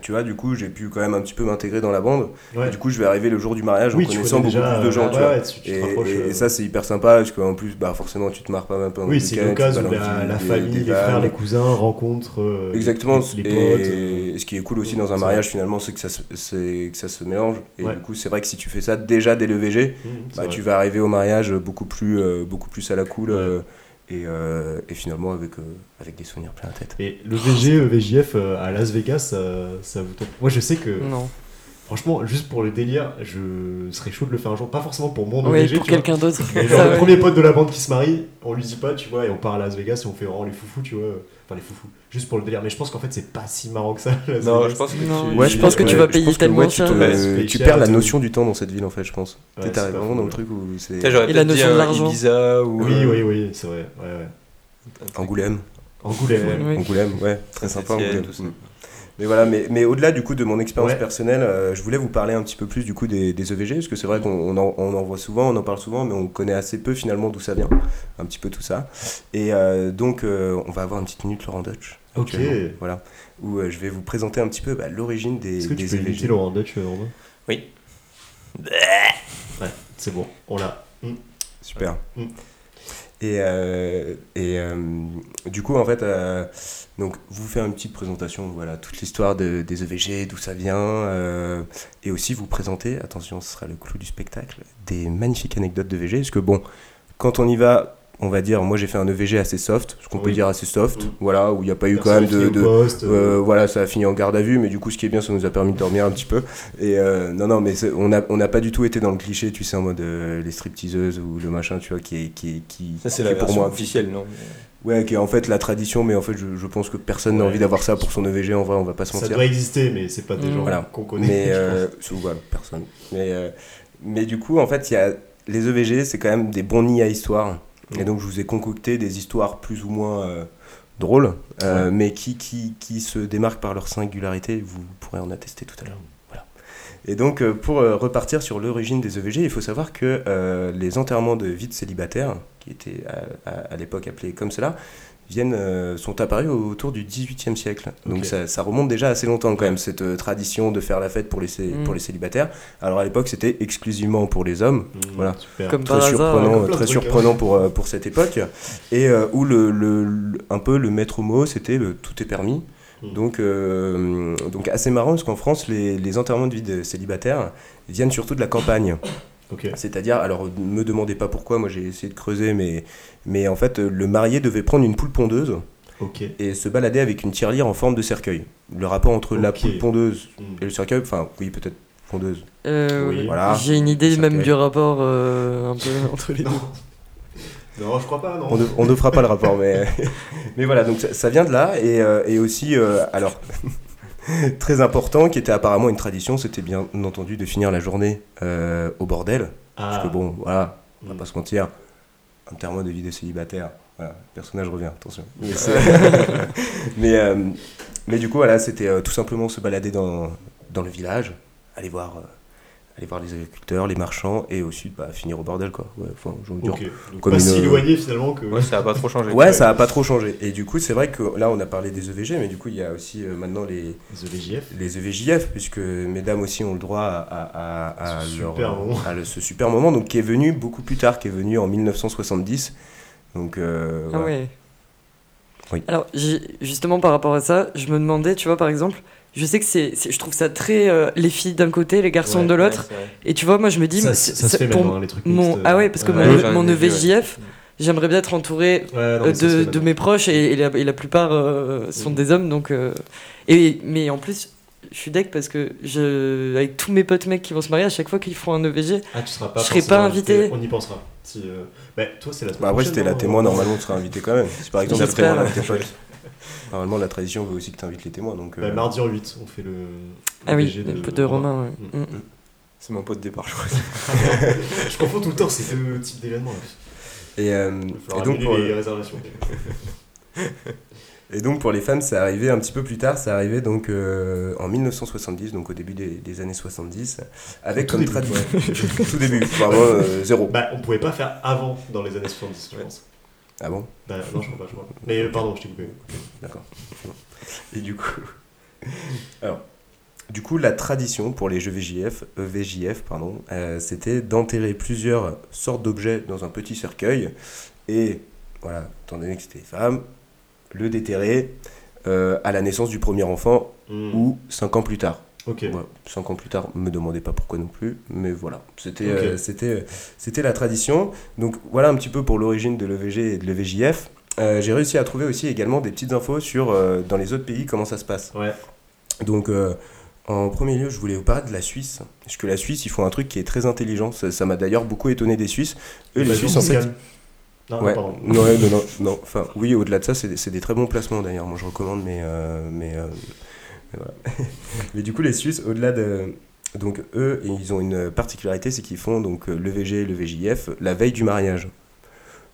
tu vois, du coup, j'ai pu quand même un petit peu m'intégrer dans la bande. Ouais. Et du coup, je vais arriver le jour du mariage oui, en connaissant connais beaucoup déjà, plus de gens, euh, tu ouais, vois. ouais, tu, tu te Et, rapproches, et- euh, et ça, c'est hyper sympa, parce qu'en plus, bah, forcément, tu te marres pas même pendant oui, c'est l'occasion où la, famille, des les frères, les cousins rencontrent euh, Exactement. les, les et euh, ce qui est cool aussi dans un mariage, finalement, c'est que, ça se- que ça se mélange. Et du coup, c'est vrai que si tu fais ça déjà dès le VG, mmh, c'est bah, tu vas arriver au mariage beaucoup plus, beaucoup plus à la cool et, euh, et finalement avec, euh, avec des souvenirs plein la tête. Et le VG, euh, VJF euh, à Las Vegas, ça, ça vous tente Moi, je sais que, Non. franchement, juste pour le délire, je serais chaud de le faire un jour. Pas forcément pour mon Oui, VG, pour quelqu'un d'autre. Mais Ça, genre, le ouais. premier pote de la bande qui se marie, on lui dit pas, tu vois, et on part à Las Vegas et on fait vraiment les foufous, tu vois. Enfin, les foufous. Juste pour le délire. Mais je pense qu'en fait, c'est pas si marrant que ça. Non, je pense que tu... Ouais, je pense que tu vas payer tellement ouais, tu, cher. tu perds la notion du temps dans cette ville en fait, je pense. Pas vraiment dans le truc où c'est Et la notion de un l'argent. Ibiza ou... Oui, euh, oui, oui, c'est vrai. Angoulême. Angoulême. Oui. Angoulême, ouais, très sympa Angoulême. Mais voilà, mais, mais au-delà du coup de mon expérience Ouais. personnelle, euh, je voulais vous parler un petit peu plus du coup des, des EVG, parce que c'est vrai qu'on on en, on en voit souvent, on en parle souvent, mais on connaît assez peu finalement d'où ça vient, un petit peu tout ça. Et euh, donc euh, on va avoir une petite minute Laurent Dutch. Ok. Voilà, où euh, je vais vous présenter un petit peu bah, l'origine des, Est-ce que tu des peux EVG. Laurent Dutch, Romain? Oui. Ouais, c'est bon, on l'a. Mm. Super. Mm. Et, euh, et euh, du coup, en fait, euh, donc, vous faire une petite présentation, voilà, toute l'histoire de- des EVG, d'où ça vient, et aussi vous présenter, attention, ce sera le clou du spectacle, des magnifiques anecdotes d'EVG, parce que bon, quand on y va, on va dire, moi j'ai fait un EVG assez soft, ce qu'on peut dire assez soft, Mm. voilà, où il n'y a pas eu quand même de, poste, euh, voilà, ça a fini en garde à vue, mais du coup, ce qui est bien, ça nous a permis de dormir un petit peu. Et euh, non, non, mais on n'a on pas du tout été dans le cliché, tu sais, en mode euh, les stripteaseuses ou le machin, tu vois, qui est, qui qui, Ça, c'est la pour moi. officielle, non? Ouais, qui est en fait la tradition, mais en fait, je, je pense que personne n'a envie d'avoir ça pour son EVG, en vrai, on va pas se Ça mentir. doit exister, mais c'est pas des Mm. gens Voilà. qu'on connaît. Mais, euh, voilà, personne. Mais, euh, mais du coup, en fait, il y a, les EVG, c'est quand même des bons nids à histoire. Et donc, je vous ai concocté des histoires plus ou moins euh, drôles, euh, mais qui, qui, qui se démarquent par leur singularité. Vous pourrez en attester tout à l'heure. Voilà. Et donc, euh, pour repartir sur l'origine des EVG, il faut savoir que euh, les enterrements de vie de célibataires, qui étaient à, à- à l'époque appelés comme cela, viennent, euh, sont apparus autour du XVIIIe siècle. Donc ça, ça remonte déjà assez longtemps quand même, cette euh, tradition de faire la fête pour les, Mm. pour les célibataires. Alors à l'époque, c'était exclusivement pour les hommes. Mm, voilà. Super. Comme Très par surprenant, très surprenant hein. pour, euh, pour cette époque. Et euh, où le, le- le- un peu le maître mot, c'était le tout est permis. Mm. Donc, euh, donc assez marrant parce qu'en France, les, les enterrements de vie de célibataires viennent surtout de la campagne. C'est-à-dire, alors ne me demandez pas pourquoi, moi j'ai essayé de creuser, mais, mais en fait, le marié devait prendre une poule pondeuse et se balader avec une tirelire en forme de cercueil. Le rapport entre la poule pondeuse Mm. et le cercueil, enfin, oui, peut-être pondeuse. Euh, Oui. Voilà. J'ai une idée même du rapport euh, un peu entre les deux. Non. Non, je crois pas, non. On ne, on ne fera pas le rapport, mais, mais voilà, donc ça, ça vient de là. Et, euh, et aussi, euh, alors, très important, qui était apparemment une tradition, c'était bien entendu de finir la journée euh, au bordel. Ah. Parce que bon, voilà, on va Mm. pas se mentir, un terme de vie de célibataire, voilà, le personnage revient, attention. Mais, euh, mais du coup, voilà, c'était euh, tout simplement se balader dans, dans le village, aller voir aller voir les agriculteurs, les marchands, et au sud, bah, finir au bordel, quoi. Ouais, enfin. Donc Comme pas une, si euh, éloigné finalement que. Ouais, ça a pas trop changé. Ouais, ça a pas trop changé. Et du coup, c'est vrai que là, on a parlé des EVG, mais du coup, il y a aussi euh, maintenant les, The VJF. les EVJF, puisque mesdames aussi ont le droit à, à, à, à Ce leur- super moment. à le- ce super moment, donc qui est venu beaucoup plus tard, qui est venu en 1970. Donc, euh, Ah voilà. ouais. Oui. Alors, justement, par rapport à ça, je me demandais, tu vois, par exemple, je sais que c'est, c'est- je trouve ça très euh, les filles d'un côté, les garçons Ouais, de l'autre. Et tu vois, moi, je me dis, Ça, c'est- ça se c'est fait pour maintenant, hein, les trucs mon, mixtes, ah ouais, parce que ouais. mon, ouais. EVJF, j'aimerais bien être entouré Ouais, non, euh, de, de mes proches et, et la, et la plupart euh, sont des hommes, donc. euh, et mais en plus. Je suis deck parce que je, avec tous mes potes mecs qui vont se marier, à chaque fois qu'ils font un EVG, Ah, tu seras pas Je serai pas invité. On y pensera. Si, euh, bah, toi, c'est la Bah, après, c'était la non témoin, normalement, tu seras invité quand même. Si par exemple, la J'espère. témoin avec tes potes. Normalement, la tradition veut aussi que tu invites les témoins. Donc, euh, Bah, mardi en 8, on fait le. ah oui, les potes de Romain, ouais. Mm. Mm. C'est mon pot de départ, je crois. Je confonds tout le temps ces deux types d'événements. là. Et, euh, et donc, pour, les réservations. et donc, pour les femmes, c'est arrivé un petit peu plus tard. C'est arrivé donc euh, en 1970, donc au début des, des années 70, avec Tout comme tradition. tout début, vraiment euh, zéro. Bah, on pouvait pas faire avant dans les années 70, je Ouais. pense. Ah bon? Bah, non, je crois pas, je crois. Mais euh, pardon, je t'ai coupé. D'accord. Et du coup, alors, du coup, la tradition pour les jeux VJF, euh, VJF pardon, euh, c'était d'enterrer plusieurs sortes d'objets dans un petit cercueil et voilà, étant donné que c'était des femmes, le déterrer euh, à la naissance du premier enfant Hmm. ou cinq ans plus tard. Ok. Voilà, cinq ans plus tard, me demandez pas pourquoi non plus, mais voilà, c'était euh, c'était c'était la tradition. Donc voilà un petit peu pour l'origine de l'EVG et de l'EVJF. Euh, J'ai réussi à trouver aussi également des petites infos sur euh, dans les autres pays comment ça se passe. Ouais. Donc en premier lieu, je voulais vous parler de la Suisse, parce que la Suisse, ils font un truc qui est très intelligent. Ça m'a d'ailleurs beaucoup étonné des Suisses. Eux, les Suisses, en fait. Non, non, Ouais, non, non, non, non. Enfin, oui, au-delà de ça, c'est des, c'est des très bons placements d'ailleurs. Moi, je recommande, mais, mais, mais voilà. mais du coup, les Suisses, au-delà de. Donc, eux, ils ont une particularité, c'est qu'ils font donc le VG et le VJF la veille du mariage.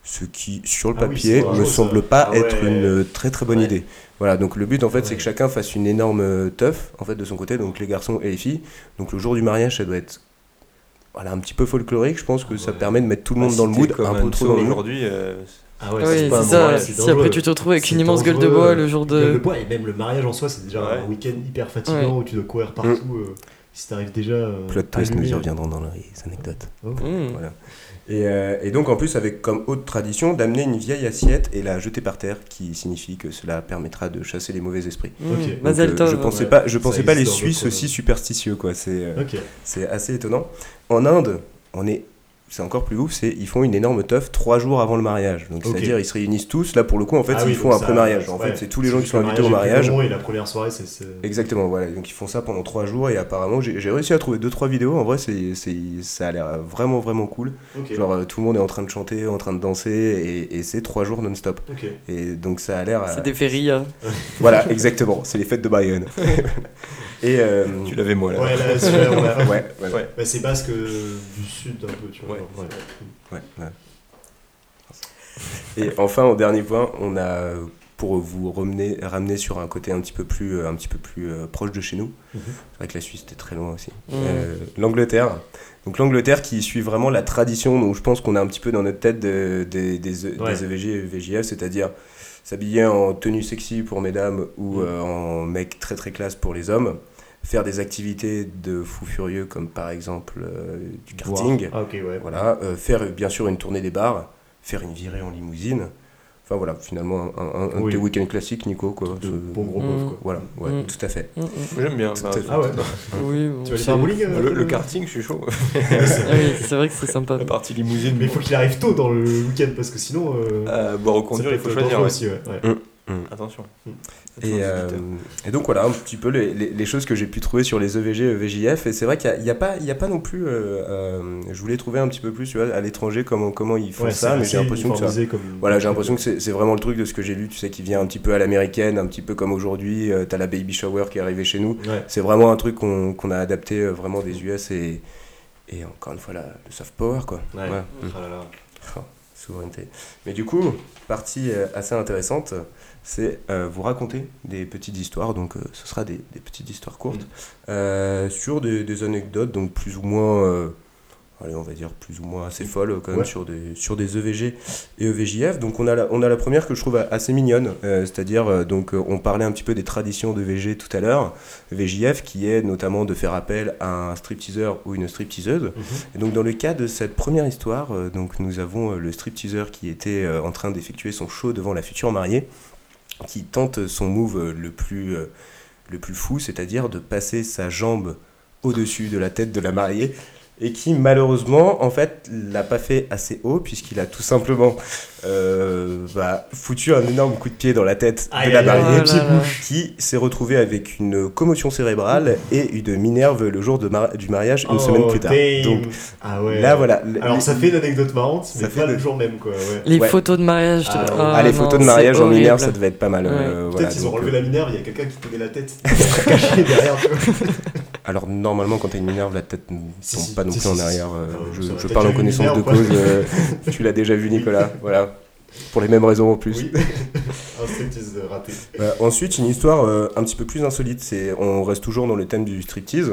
Ce qui, sur le Ah papier, ne vraiment semble ça. pas Ah être ouais. une très très bonne Ouais. idée. Voilà, donc le but en fait, c'est que chacun fasse une énorme teuf en fait de son côté, donc les garçons et les filles. Donc le jour du mariage, ça doit être voilà, un petit peu folklorique. Je pense que ça Ouais. permet de mettre tout le Bah, monde dans le mood, un peu trop aujourd'hui. euh, Ah ouais, Ah oui, pas c'est ça. mariage, Si après tu te retrouves avec une immense gueule de bois le jour Gueule de de. bois, et même le mariage en soi, c'est déjà Ouais. un week-end hyper fatigant où tu dois courir partout. euh, si t'arrives déjà. euh, Plot twist, nous y reviendrons dans les anecdotes. Oh. Mm. Voilà. Et, euh, et donc en plus avec comme haute tradition d'amener une vieille assiette et la jeter par terre, qui signifie que cela permettra de chasser les mauvais esprits. Mm. Donc, Mazel euh, je pensais Ouais. pas, je Ça pensais pas les Suisses aussi superstitieux quoi. C'est euh, c'est assez étonnant. En Inde, on est c'est encore plus ouf, c'est ils font une énorme teuf trois jours avant le mariage. Donc Ok. c'est-à-dire ils se réunissent tous. Là pour le coup en fait Ah oui, ils font un pré-mariage. En ouais. fait c'est tous les gens qui sont invités au mariage. Et la première soirée, c'est. Exactement, voilà. Donc ils font ça pendant trois jours et apparemment j'ai réussi à trouver deux trois vidéos. En vrai, c'est c'est ça a l'air vraiment vraiment cool. Genre euh, tout le monde est en train de chanter, en train de danser et, et c'est trois jours non-stop. Et donc ça a l'air. euh, C'est des férillas. Voilà, exactement. C'est les fêtes de Bayonne. et euh, Tu l'avais moi là. Ouais, là, ouais, ouais, Ouais. Bah, c'est basque du sud un peu, tu vois. Ouais. Et enfin, au dernier point, on a pour vous ramener, ramener sur un côté un petit peu plus, un petit peu plus euh, proche de chez nous. Mhm. C'est vrai que la Suisse était très loin aussi. Euh, L'Angleterre. Donc l'Angleterre qui suit vraiment la tradition, donc je pense qu'on a un petit peu dans notre tête de- des- des, Ouais. des EVG et VJF, c'est-à-dire s'habiller en tenue sexy pour mesdames ou euh, en mec très très classe pour les hommes, faire des activités de fou furieux comme par exemple euh, du karting, Ah, ouais. voilà, euh, faire euh, bien sûr une tournée des bars, faire une virée en limousine. Enfin voilà, finalement un, un, un Oui. des week-ends classiques, Nico. Quoi. De Ce- bon gros Mm. quoi. Voilà, ouais, Mm. tout à fait. Mm, mm. J'aime bien. Tout bah. Ah ouais Oui, bon, Tu vas faire un bowling euh, Le, le karting, je suis chaud. Ah oui, c'est vrai que c'est sympa. La partie limousine. Mais il faut qu'il arrive tôt dans le week-end parce que sinon. euh, Euh, boire ou ça conduire, il faut choisir. aussi, ouais. Ouais. Attention. Mm. Et, euh, et donc voilà un petit peu les, les- les choses que j'ai pu trouver sur les EVG, VJF. Et c'est vrai qu'il n'y a, pas- il y a pas non plus. euh, euh, je voulais trouver un petit peu plus tu vois, à l'étranger comment, comment ils font Ouais, ça, mais j'ai l'impression que ça. uniformisé comme- Voilà, j'ai l'impression que c'est c'est vraiment le truc de ce que j'ai lu, tu sais, qui vient un petit peu à l'américaine, un petit peu comme aujourd'hui, euh, t'as la baby shower qui est arrivée chez nous. Ouais. C'est vraiment un truc qu'on qu'on a adapté euh, vraiment des US et, et encore une fois la, le soft power quoi. Ouais. Ouais. Ah là là. Oh, souveraineté. Mais du coup, partie euh, assez intéressante, c'est euh, vous raconter des petites histoires. Donc, euh, ce sera des, des petites histoires courtes euh, sur des, des anecdotes, donc plus ou moins, allez, on va dire plus ou moins assez folles quand même Ouais. sur des sur des EVG et EVJF. Donc, on a la, on a la première que je trouve assez mignonne, euh, c'est-à-dire euh, donc euh, on parlait un petit peu des traditions de VG tout à l'heure. VJF qui est notamment de faire appel à un stripteaseur ou une stripteaseuse. Mhm. Et donc dans le cas de cette première histoire, euh, donc nous avons le stripteaseur qui était en train d'effectuer son show devant la future mariée, qui tente son move le plus, le plus fou, c'est-à-dire de passer sa jambe au-dessus de la tête de la mariée, et qui malheureusement en fait l'a pas fait assez haut puisqu'il a tout simplement euh, bah, foutu un énorme coup de pied dans la tête de la mariée Oh là là. qui s'est retrouvé avec une commotion cérébrale et une minerve le jour de mar- du mariage une Oh, semaine plus tard. damn. Donc ah ouais. là voilà. Alors ça fait une anecdote marrante, Ça mais fait pas de- le jour même quoi. Ouais. Les Ouais. photos de mariage. Ah, de- ouais. Ah, les non, photos de mariage en minerve, ça devait être pas mal. Ouais. euh, Peut-être voilà, qu'ils ont relevé euh, la minerve, il y a quelqu'un qui tenait la tête caché derrière. Alors normalement, quand t'as une minerve, la tête ne Si, tombe si, pas si, plus si, en arrière. euh, je parle en connaissance de cause. euh, tu l'as déjà vu, Nicolas. Voilà. Pour les mêmes raisons en plus. Oui. Un raté. Euh, ensuite, une histoire euh, un petit peu plus insolite. C'est, on reste toujours dans le thème du striptease.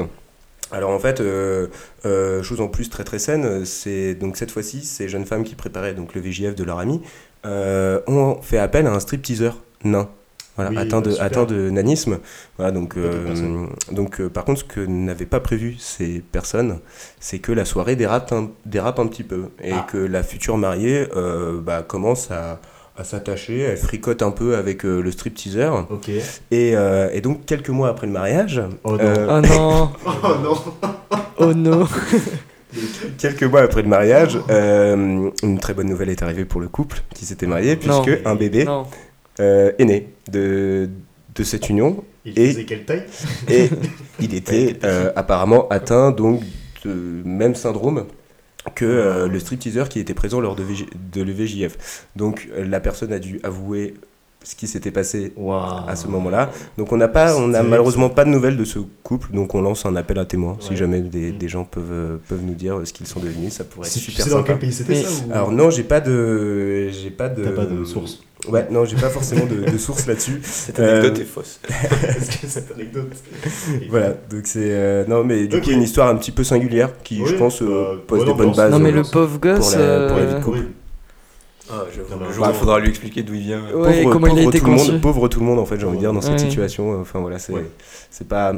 Alors en fait, euh, euh, chose en plus très très saine, c'est donc cette fois-ci, ces jeunes femmes qui préparaient donc le VJF de leur ami ont fait appel à un stripteaseur nain. Voilà, Oui, atteint, bah, de, atteint de nanisme. Voilà, donc, euh, donc euh, par contre, ce que n'avaient pas prévu ces personnes, c'est que la soirée dérape un, dérape un petit peu et Ah. que la future mariée euh, bah, commence à, à s'attacher, elle fricote un peu avec euh, le stripteaseur. Ok. Et, euh, et donc, quelques mois après le mariage, Oh non. euh, Oh non, Oh non. oh non. quelques mois après le mariage, euh, une très bonne nouvelle est arrivée pour le couple qui s'était marié, Non. puisque un bébé Non. Euh, est né de, de cette union. Il Et- faisait quelle taille? Et il était euh, apparemment atteint donc de même syndrome que euh, le stripteaseur qui était présent lors de, VJ de l'EVJF. Donc euh, la personne a dû avouer ce qui s'était passé à ce moment-là. Donc on n'a pas, on C'était- malheureusement pas de nouvelles de ce couple, donc on lance un appel à témoins. Si jamais des, Mm. des gens peuvent, euh, peuvent nous dire ce qu'ils sont devenus, ça pourrait être super sais dans quel pays c'était Mais- ça ou... Alors non, j'ai pas de, j'ai pas de. T'as pas de source. Ouais, non, j'ai pas forcément de, de source là-dessus. Cette Euh, anecdote est fausse. Que cette anecdote Voilà, donc c'est euh, non, mais du Ok. coup une histoire un petit peu singulière qui, Oui, je pense, euh, bah, pose des bonnes bases. Non mais euh, le pauvre gosse. pour la- pour la vie de euh, couple. Oui. Ah, le jour où il faudra lui expliquer d'où il vient. euh, Ouais, et comment il a été tout le conçu. monde, pauvre tout le monde en fait, j'ai envie de dire dans cette Ouais. situation. euh, Enfin voilà, c'est Ouais. c'est pas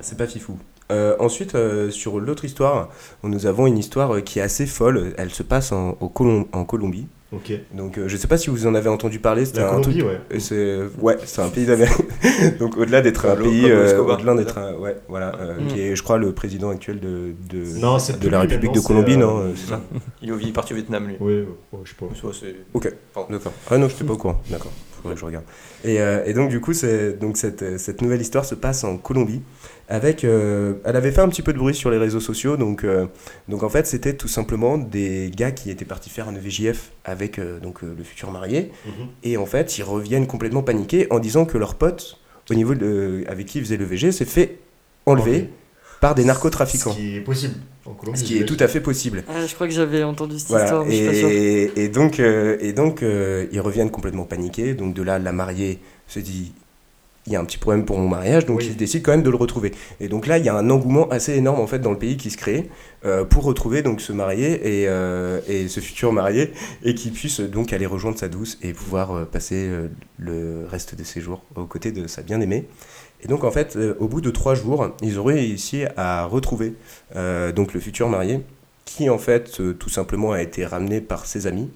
c'est pas fifou. Euh, ensuite, euh, sur l'autre histoire, nous avons une histoire euh, qui est assez folle. Elle se passe en, au Colom- en Colombie. Ok. Donc, euh, je sais pas si vous en avez entendu parler. C'était un truc. Colombie, ouais. C'est ouais, c'est un pays d'Amérique. Donc au-delà d'être un pays, euh, au-delà d'être un, ouais, voilà, euh, Mm. qui est, je crois, le président actuel de de, Non, de la République de Colombie, non C'est ça. Il est parti au Vietnam, lui. Oui, ouais, ouais, je sais pas. Ok. D'accord. Ah non, je n'étais pas au courant. D'accord. Faudrait que je regarde. Et, euh, et donc du coup, c'est donc cette, cette nouvelle histoire se passe en Colombie. Avec, euh, elle avait fait un petit peu de bruit sur les réseaux sociaux. Donc, euh, donc en fait, c'était tout simplement des gars qui étaient partis faire un EVJF avec euh, donc euh, le futur marié. Mhm. Et en fait, ils reviennent complètement paniqués en disant que leur pote, au niveau de, avec qui ils faisaient le VG, s'est fait enlever par des narcotrafiquants. Ce qui est possible en Colombie. Ce qui est tout à fait possible. Ah, je crois que j'avais entendu cette Voilà. histoire, mais je suis pas sûr. Et, et donc, euh, et donc euh, ils reviennent complètement paniqués. Donc de là, la mariée se dit, il y a un petit problème pour mon mariage, donc Oui. ils décident quand même de le retrouver. Et donc là, il y a un engouement assez énorme en fait dans le pays qui se crée euh, pour retrouver donc ce marié et, euh, et ce futur marié et qui puisse donc aller rejoindre sa douce et pouvoir euh, passer euh, le reste de ses jours aux côtés de sa bien-aimée. Et donc en fait, euh, au bout de trois jours, ils ont réussi à retrouver euh, donc le futur marié qui en fait euh, tout simplement a été ramené par ses amis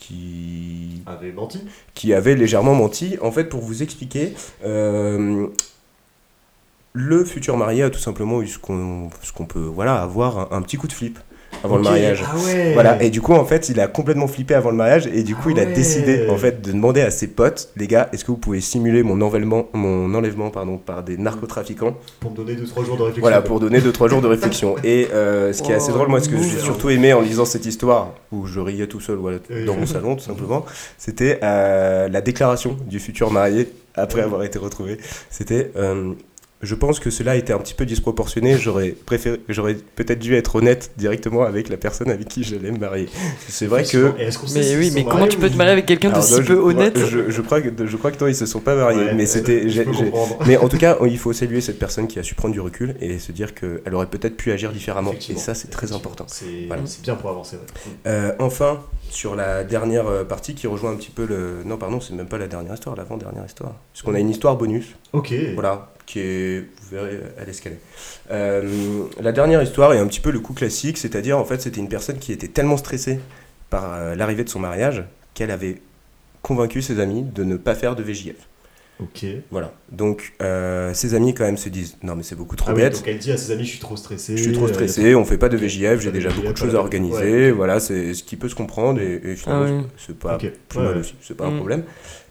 qui, Avait menti. qui avaient légèrement menti. En fait, pour vous expliquer, euh, le futur marié a tout simplement eu ce qu'on ce qu'on peut voilà, avoir un, un petit coup de flip avant le mariage. Ah ouais. Voilà, et du coup, en fait, il a complètement flippé avant le mariage, et du coup, Ah il a ouais. décidé, en fait, de demander à ses potes, les gars, est-ce que vous pouvez simuler mon enlèvement, mon enlèvement pardon, par des narcotrafiquants? Pour me donner 2-3 jours de réflexion. Voilà, pour donner 2-3 jours de réflexion. Et euh, ce qui est assez Oh, drôle, moi, ce que j'ai surtout aimé en lisant cette histoire, où je riais tout seul voilà, dans mon salon, tout simplement, c'était euh, la déclaration du futur marié après avoir été retrouvé. C'était euh, je pense que cela était un petit peu disproportionné. J'aurais préféré, j'aurais peut-être dû être honnête directement avec la personne avec qui j'allais me marier. C'est vrai que. Et est-ce qu'on sait Mais s'ils sont comment mariés tu ou peux te marier avec quelqu'un de Alors, si non, peu je, honnête je, je crois que je crois que non, ils se sont pas mariés, Ouais, mais c'était. je j'ai- peux j'ai- comprendre. Mais en tout cas, il faut saluer cette personne qui a su prendre du recul et se dire qu'elle aurait peut-être pu agir différemment. Et Effectivement. ça, c'est très Effectivement. important. C'est Voilà. c'est bien pour avancer. ouais. Euh, enfin, sur la dernière euh, partie qui rejoint un petit peu le. Non, pardon, c'est même pas la dernière histoire, l'avant-dernière histoire. Parce qu'on a une histoire bonus, Ok. voilà, qui est. Vous verrez, elle est ce qu'elle est. Euh, la dernière histoire est un petit peu le coup classique, c'est-à-dire en fait, c'était une personne qui était tellement stressée par euh, l'arrivée de son mariage qu'elle avait convaincu ses amis de ne pas faire de VJF. Ok. Voilà. Donc, euh, ses amis, quand même, se disent Non, mais c'est beaucoup trop Ah oui, bête. donc elle dit à ses amis, je suis trop stressé. Je suis trop euh, stressé, on fait pas de. VJF, j'ai déjà beaucoup de choses à organiser. ouais. Voilà, c'est ce qui peut se comprendre et, et finalement, Ah oui. c'est pas Ok. plus Ouais, mal ouais. aussi, c'est pas un Mm. problème.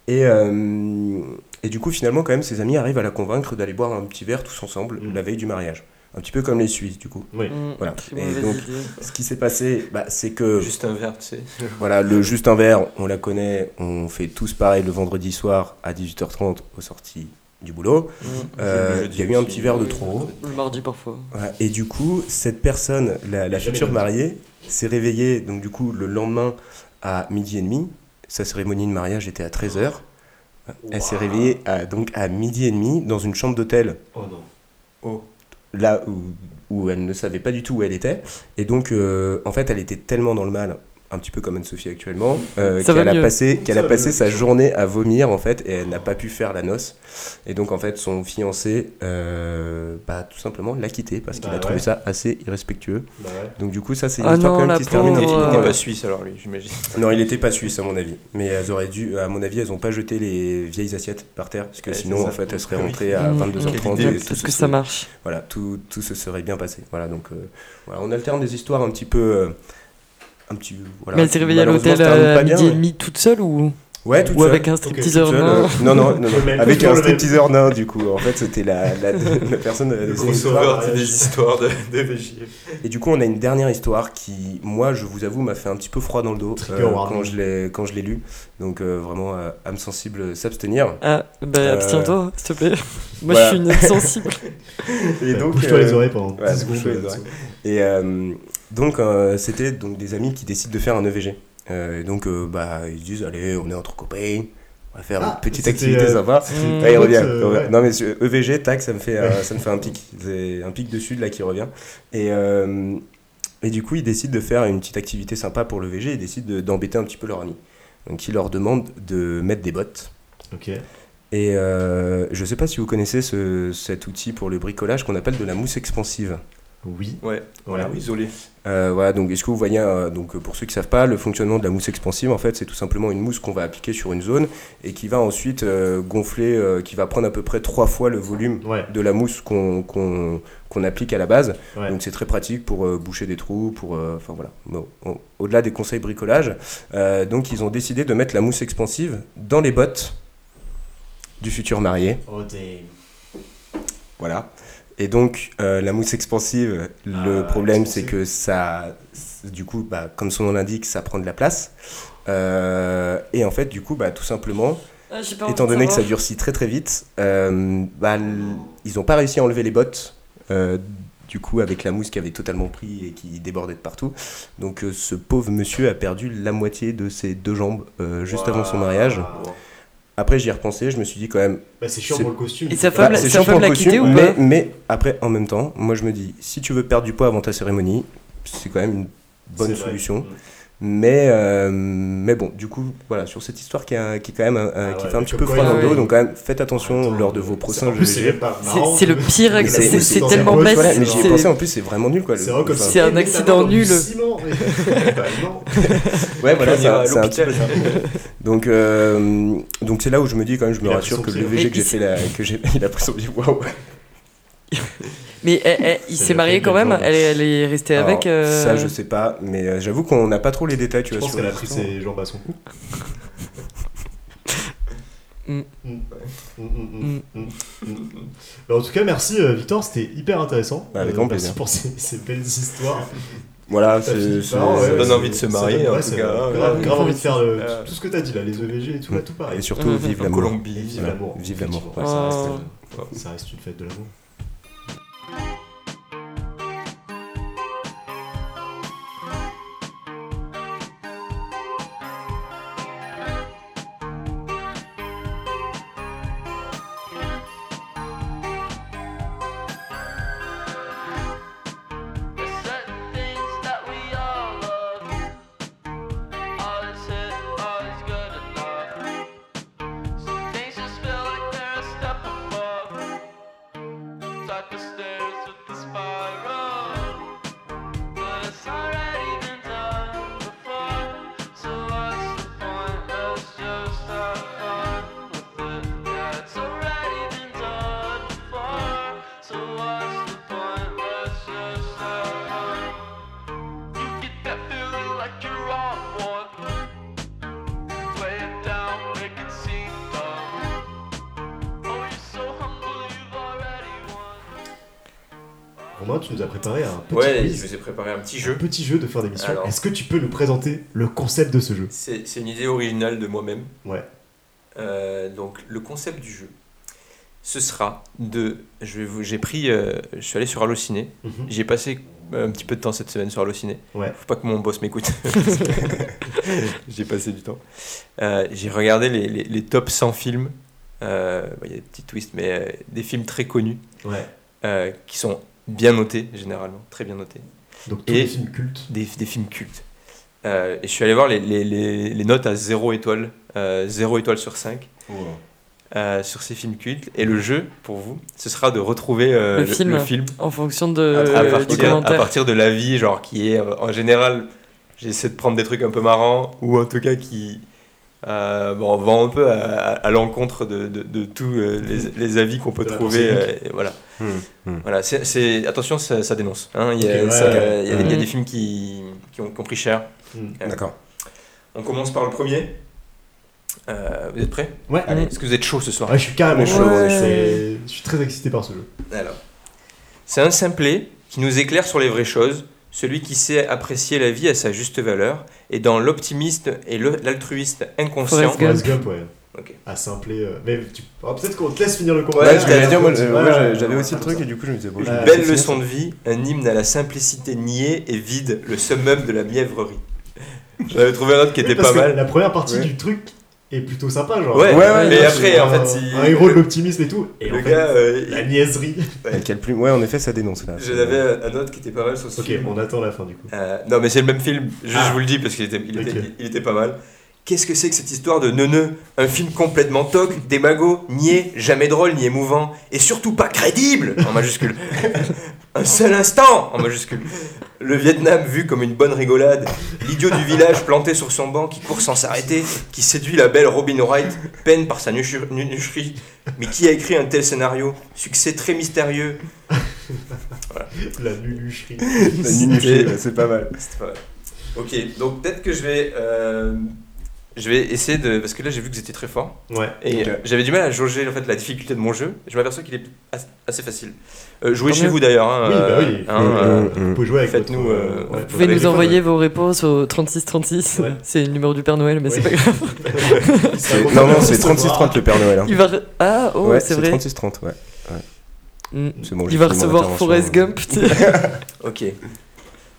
Et, euh, et du coup, finalement, quand même, ses amis arrivent à la convaincre d'aller boire un petit verre tous ensemble Mm. la veille du mariage. Un petit peu comme les Suisses, du coup. Oui. Mm, Voilà. Et donc, idée. Ce qui s'est passé, bah, c'est que Juste un verre, tu sais. voilà, le juste un verre, on la connaît, on fait tous pareil le vendredi soir à 18h30 aux sorties du boulot. Mm. Euh, Il y a eu un petit verre de trop. Le mardi parfois. Voilà. Et du coup, cette personne, la, la future mariée, s'est réveillée donc du coup le lendemain à midi et demi. Sa cérémonie de mariage était à 13h. Elle s'est réveillée à, donc à midi et demi dans une chambre d'hôtel, Oh non. Oh. là où, où elle ne savait pas du tout où elle était. Et donc, euh, en fait, elle était tellement dans le mal, un petit peu comme Anne-Sophie actuellement, euh, qu'elle a passé, qu'elle a passé sa journée à vomir, en fait, et elle n'a pas pu faire la noce. Et donc, en fait, son fiancé, euh, bah, tout simplement, l'a quitté parce qu'il Bah a trouvé ouais. ça assez irrespectueux. Bah ouais. Donc du coup, ça c'est une Ah histoire non, quand même qui se termine Il n'était pas suisse alors lui, j'imagine. Non, il n'était pas suisse à mon avis. Mais elles auraient dû, à mon avis, elles n'ont pas jeté les vieilles assiettes par terre. Parce que Ouais, sinon, en fait, elles seraient rentrées à Mm, 22h30. Quelle et idée. tout Tout se que ça marche. Voilà, tout, tout se serait bien passé. Voilà, donc euh, voilà, on alterne des histoires un petit peu. Euh, un petit, voilà, Mais elle s'est réveillée à l'hôtel terminent à midi et demi toute seule ou, Ouais, toute ou seule. avec un Toute stripteaseur seule, nain euh, Non, non, non, avec un stripteaseur nain, du coup. En fait, c'était la, la, la personne. euh, Le des- gros mariage. des histoires de, de. Et du coup, on a une dernière histoire qui, moi, je vous avoue, m'a fait un petit peu froid dans le dos euh, quand je l'ai quand je l'ai lu. Donc euh, vraiment, euh, âme sensible, s'abstenir. Ah, bah Euh, abstiens-toi, s'il te plaît. Moi voilà. je suis une sensible. Et donc, Bouge-toi euh, les oreilles pendant 10 ouais, secondes. bouge-toi les euh, oreilles. Et euh, donc, euh, c'était donc des amis qui décident de faire un EVG. Euh, et donc, euh, bah, ils se disent, allez, on est entre copains, on va faire Ah, une petite c'était, activité euh, sympa. Ouais, il revient. euh, Ouais. Non mais EVG, tac, ça me fait, euh, ça me fait un pic. C'est un pic dessus là qui revient. Et, euh, et du coup, ils décident de faire une petite activité sympa pour l'EVG. Ils décident de- d'embêter un petit peu leur ami. Donc, ils leur demandent de mettre des bottes. Ok. Et euh, je sais pas si vous connaissez ce, cet outil pour le bricolage qu'on appelle de la mousse expansive. Oui. Ouais, Voilà. voilà, isolé. Euh, voilà, donc est-ce que vous voyez, euh, donc pour ceux qui savent pas, le fonctionnement de la mousse expansive, en fait, c'est tout simplement une mousse qu'on va appliquer sur une zone et qui va ensuite euh, gonfler, euh, qui va prendre à peu près trois fois le volume Ouais. de la mousse qu'on qu'on qu'on applique à la base. Ouais. Donc c'est très pratique pour euh, boucher des trous, pour, euh, enfin voilà. Au-delà des conseils bricolage, euh, donc ils ont décidé de mettre la mousse expansive dans les bottes du futur marié. Oh. Voilà. Et donc, euh, la mousse expansive, le Ah, problème, c'est que ça, du coup, bah, comme son nom l'indique, ça prend de la place. Euh, et en fait, du coup, bah, tout simplement, Ah, étant donné que ça durcit très très vite, euh, bah, ils n'ont pas réussi à enlever les bottes. euh, du coup, avec la mousse qui avait totalement pris et qui débordait de partout. Donc, euh, ce pauvre monsieur a perdu la moitié de ses deux jambes euh, juste avant son mariage. Wow. Après, j'y ai repensé, je me suis dit quand même, Bah, c'est chiant C'est- pour le costume. Et sa bah, femme, c'est sa chiant pour femme le l'a quitté ou mais, pas mais après, en même temps, moi je me dis, si tu veux perdre du poids avant ta cérémonie, c'est quand même une bonne C'est vrai. Mais, euh, mais bon, du coup, voilà, sur cette histoire qui, a- qui, est quand même, euh, Ah qui ouais, fait un petit peu froid dans le dos, donc quand même, faites attention Attends, lors de vos prochains plus, c'est le pire, c'est tellement bête. Voilà, mais j'y ai pensé, en plus, c'est vraiment nul quoi. C'est enfin, un accident nul. Ouais, voilà, c'est un, petit peu ça. Donc, euh, donc c'est là où je me dis quand même, je me rassure que le. VG que j'ai fait là, que j'ai, il a pris son. Waouh. Mais eh, eh, il s'est marié quand même elle, est- elle est restée Alors, avec euh, Ça, je sais pas, mais euh, j'avoue qu'on n'a pas trop les détails, tu Je vois. pense sur qu'elle a pris ses jambes à son cou. Mm. Mm. Mm, mm, mm, mm, mm. Bah, en tout cas, merci euh, Victor, c'était hyper intéressant. Bah, avec Euh, grand merci plaisir. pour ces, ces belles histoires. Voilà, ça ouais, donne envie de se ça marier, donne- en ouais, tout c'est cas, grave, ouais. grave envie de faire le- Euh, tout ce que t'as dit là, les EVG et tout, là, tout pareil. Et surtout, vive l'amour. Colombie. Vive l'amour. Vive l'amour. Ouais, Ça reste une fête de l'amour. Préparé un petit un jeu. petit jeu de fin d'émission. Alors. Est-ce que tu peux nous présenter le concept de ce jeu? C'est c'est une idée originale de moi-même. Ouais. Euh, donc le concept du jeu, ce sera de, je vais vous, j'ai pris, euh, je suis allé sur Allociné. Mhm. J'ai passé un petit peu de temps cette semaine sur Allociné. Ouais. Faut pas que mon boss m'écoute. j'ai passé du temps. Euh, j'ai regardé les, les, les top 100 films. Euh, bah, Il y a des petits twists, mais euh, des films très connus Ouais. euh, qui sont bien notés généralement, très bien notés. Donc tous Et- les films cultes. Des, des films cultes. Euh, et je suis allé voir les, les, les, les notes à 0 étoile, euh, 0 étoile sur 5 euh, sur ces films cultes. Et le jeu, pour vous, ce sera de retrouver euh, Le film. En fonction de, à, du partir, à commentaire. partir de l'avis, genre qui est euh, en général, j'essaie de prendre des trucs un peu marrants ou en tout cas qui euh, bon, vont un peu à, à- à l'encontre de, de, de tous euh, les, les avis qu'on peut trouver. euh, voilà. Hmm, hmm. Voilà, c'est, c'est- attention, ça, ça dénonce. hein. Il y a, Ok, ouais, ça- ouais. il y a- il y a des films qui, qui, ont, qui ont pris cher. Hmm. D'accord. On commence par le premier. Euh, vous êtes prêts? Ouais. Allez. Est-ce que vous êtes chaud ce soir? Ouais, je suis carrément Ouais. chaud. Ouais. Je suis très excité par ce jeu. Alors, c'est un simplet qui nous éclaire sur les vraies choses, celui qui sait apprécier la vie à sa juste valeur, et dans l'optimiste et l'altruiste inconscient. Forrest Gump. À simpler. euh, Mais tu... ah, peut-être qu'on te laisse finir le. Ouais, Ouais, ouais, j'avais- j'avais aussi le truc ça. et du coup je me disais bon. Une je- belle leçon ça. de vie, un hymne à la simplicité niée et vide, le summum de la mièvrerie. J'avais trouvé un autre qui Oui, était parce pas que mal. La première partie Ouais. du truc est plutôt sympa, genre. Ouais, Ouais, ouais, mais après, un, en fait, il- un héros de l'optimisme et tout. Et le en fait, gars, euh, la niaiserie. Ouais, quelle plume. Ouais, en effet, ça dénonce là. j'en avais un autre qui était pas mal sur ce Ok, film. on attend la fin du coup. Euh, non, mais c'est le même film, juste Ah. je vous le dis parce qu'il était, il était, Ok. il était pas mal. Qu'est-ce que c'est que cette histoire de neuneu? Un film complètement toc, démago, niais, jamais drôle ni émouvant, et surtout pas crédible En majuscule. Un seul instant En majuscule. Le Vietnam vu comme une bonne rigolade, l'idiot du village planté sur son banc qui court sans s'arrêter, qui séduit la belle Robin Wright, peine par sa nucherie. Mais qui a écrit un tel scénario? Succès très mystérieux. La nulucherie. La nunucherie, c'est pas mal. C'était pas mal. Ok, donc peut-être que je vais, euh, je vais essayer de, parce que là j'ai vu que vous étiez très fort Ouais. et euh, j'avais du mal à jauger en fait la difficulté de mon jeu. Je m'aperçois qu'il est as- assez facile. Euh, jouez chez vous d'ailleurs. hein, Oui, bah euh, oui. hein, euh, mm, mm. Vous pouvez jouer avec Faites-nous, votre, euh, ouais, Vous pouvez nous envoyer ouais. vos réponses au 3636. Ouais. C'est le numéro du Père Noël, mais c'est pas grave. C'est- Non, non, c'est 36-30 le Père Noël. hein. Il va. Ah, oh, Ouais, c'est c'est vrai. 36-30, ouais. Mm. C'est bon, j'ai Il va recevoir. Forrest Gump. tu sais. Ok.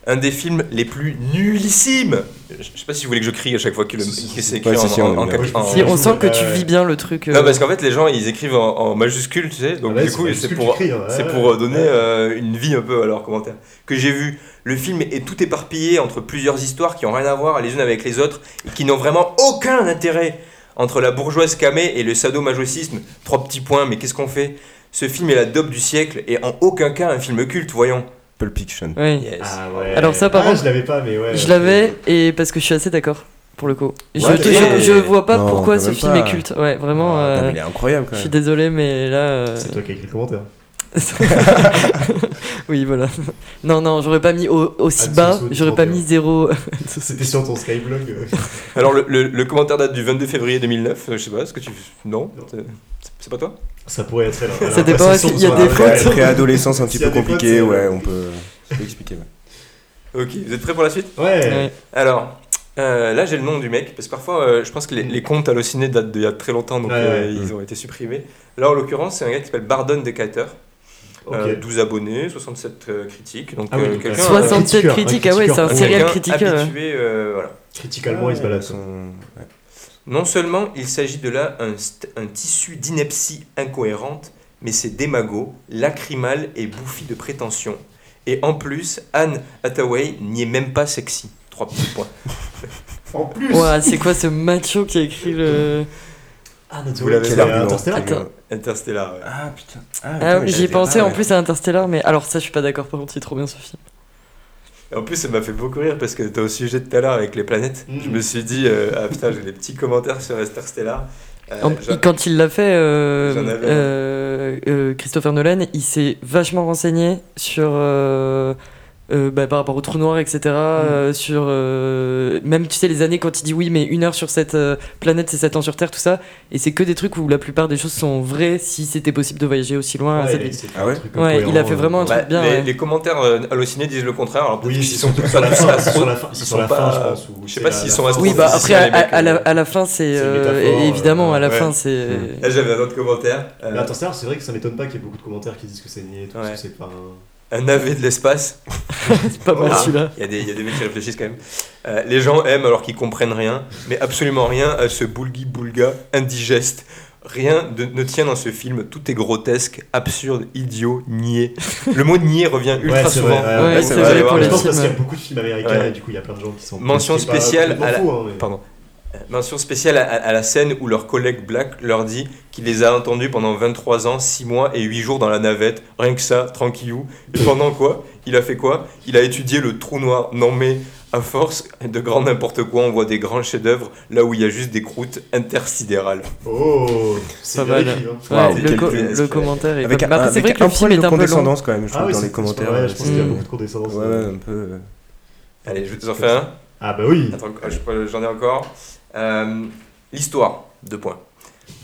Un des films les plus nullissimes. Je sais pas si vous voulez que je crie à chaque fois que, c'est écrit on en- aime en bien. capi- en- Si, on sent que tu Ouais. vis bien le truc. euh, Non, parce qu'en fait, les gens ils écrivent en, en majuscule, tu sais, donc Ouais, du c'est coup, c'est pour, crie, hein, c'est ouais, pour ouais. euh, donner Ouais. euh, une vie un peu à leurs commentaires. Que j'ai vu, le film est tout éparpillé entre plusieurs histoires qui ont rien à voir les unes avec les autres et qui n'ont vraiment aucun intérêt. Entre la bourgeoise camée et le sadomasochisme, trois petits points, mais qu'est-ce qu'on fait? Ce film est la dope du siècle et en aucun cas un film culte, voyons. Pulp Fiction. Oui. Yes. Ah ouais. Alors ça, par Ah, contre, je l'avais pas, mais ouais. Je l'avais, et parce que je suis assez d'accord, pour le coup. Je, Ouais, te- mais- je, je vois pas Non, pourquoi ce film pas. est culte. Ouais, vraiment. Ah, euh, il est incroyable quand je suis désolé, mais là. euh, C'est toi qui as écrit le commentaire. oui, voilà. Non, non, j'aurais pas mis au- aussi Ah, bas, j'aurais pas mis zéro. C'était sur ton Skyblog. euh. Alors le, le- le commentaire date du 22 février 2009, euh, je sais pas, est-ce que tu... Non, C'est pas toi? Ça pourrait être elle. hein. Ça Elle dépend, qu'il y a des fautes Préadolescence un petit S'il peu compliquée, ouais, on peut, expliquer. ouais. Ok, vous êtes prêts pour la suite? Ouais. Ouais. Alors, Euh, là, j'ai le nom du mec, parce que parfois, euh, je pense que les, les comptes Allociné datent d'il y a très longtemps, donc Ouais, euh, ouais. ils ont été supprimés. Là, en l'occurrence, c'est un gars qui s'appelle Bardon Decatur. Ok. Euh, 12 abonnés, 67 euh, critiques. Donc, Ah oui, euh, donc, quelqu'un, euh, 67 critiqueur, critiques, ah ouais, c'est un serial critiqueur. habitué, euh, voilà. Criticalement, il se balade. Son- ouais. Non seulement il s'agit de là un, un tissu d'ineptie incohérente, mais c'est démago, lacrymal et bouffi de prétention. Et en plus, Anne Hathaway n'y est même pas sexy. Trois petits points. En plus c'est quoi ce macho qui a écrit le. Ah, Vous l'avez argument Interstellar. Attends. Interstellar, ouais. Ah putain. Ah, putain, mais j'y ai pensé pas, en ouais. plus à Interstellar, mais alors ça, je suis pas d'accord. Par contre, c'est trop bien ce film. Et en plus, ça m'a fait beaucoup rire parce que t'as au sujet de tout à l'heure avec les planètes. Je me suis dit, euh, ah putain, j'ai des petits commentaires sur Interstellar. Euh, En- quand il l'a fait, euh, euh, euh, Christopher Nolan, il s'est vachement renseigné sur. Euh, bah, par rapport au trou noir, etc. Mm. euh, sur euh, même tu sais les années quand il dit oui mais une heure sur cette euh, planète c'est 7 ans sur Terre tout ça et c'est que des trucs où la plupart des choses sont vraies si c'était possible de voyager aussi loin à cette Ouais, c'est Ah ouais un truc Ouais, il a fait vraiment un truc Bah, bien, les, ouais. les commentaires hallucinés disent le contraire. Alors Oui, c'est sont tous sur la fin, astro- c'est sur la fin, ils la sont je pense. Je sais pas s'ils la sont fin. astro- Oui bah après à, à la, à la fin c'est évidemment à la fin c'est Mm. Là, j'avais un autre commentaire. Mais Interstellar, c'est vrai que ça m'étonne pas qu'il y ait beaucoup de commentaires qui disent que c'est niais et tout, c'est pas un- navet de l'espace. c'est pas mal celui-là. Il y, a des, il y a des mecs qui réfléchissent quand même. Euh, les gens aiment alors qu'ils comprennent rien, mais absolument rien à ce boulgui-boulga indigeste. Rien de- ne tient dans ce film, tout est grotesque, absurde, idiot, niais. Le mot niais revient ultra Ouais, souvent. vrai, Ouais, ouais, c'est vous vrai les Je pense parce qu'il y a beaucoup de films américains Ouais. et du coup il y a plein de gens qui sont. Mention pas spéciale complètement à la- faux, hein, mais- Pardon. Euh, Mention spéciale à, à la scène où leur collègue Black leur dit qu'il les a entendus pendant 23 ans, 6 mois et 8 jours dans la navette, rien que ça, tranquillou. Et pendant quoi? Il a fait quoi? Il a étudié le trou noir. Non mais, à force de grand n'importe quoi, on voit des grands chefs-d'œuvre là où il y a juste des croûtes intersidérales. Oh, c'est mal. écrit, hein. Ouais, le, co- le commentaire est Avec pas un, c'est avec vrai que le film est un peu long. condescendance quand même, je Ah trouve, oui, dans les commentaires. Ouais, je pense qu'il y a Mm. beaucoup de condescendance. Ouais, ouais, un peu. Allez, je vous en fais un. Ah bah oui. J'en ai encore. Euh, L'histoire, deux points.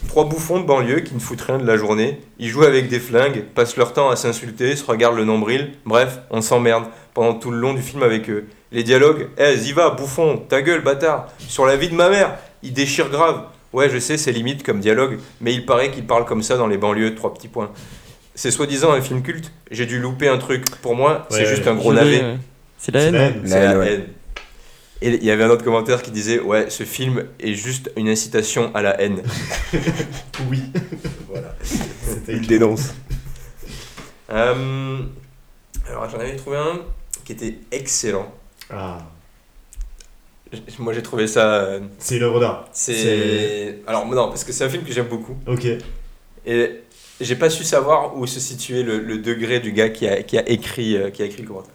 Trois bouffons de banlieue qui ne foutent rien de la journée. Ils jouent avec des flingues, passent leur temps à s'insulter, se regardent le nombril. Bref, on s'emmerde pendant tout le long du film avec eux. Les dialogues, eh, y va, bouffon, ta gueule, bâtard. Sur la vie de ma mère, ils déchirent grave. Ouais, je sais, c'est limite comme dialogue, mais il paraît qu'ils parlent comme ça dans les banlieues, trois petits points. C'est soi-disant un film culte. J'ai dû louper un truc. Pour moi, c'est juste un gros navet. C'est la C'est haine. la haine. C'est La la haine, ouais. haine. Et il y avait un autre commentaire qui disait Ouais, ce film est juste une incitation à la haine. Oui. voilà. C'était Il dénonce. Euh, alors j'en avais trouvé un qui était excellent. Ah, Moi j'ai trouvé ça. euh, c'est une œuvre d'art. C'est. Alors non, parce que c'est un film que j'aime beaucoup. Ok. Et j'ai pas su savoir où se situait le, le degré du gars qui a, qui a écrit, euh, qui a écrit le commentaire.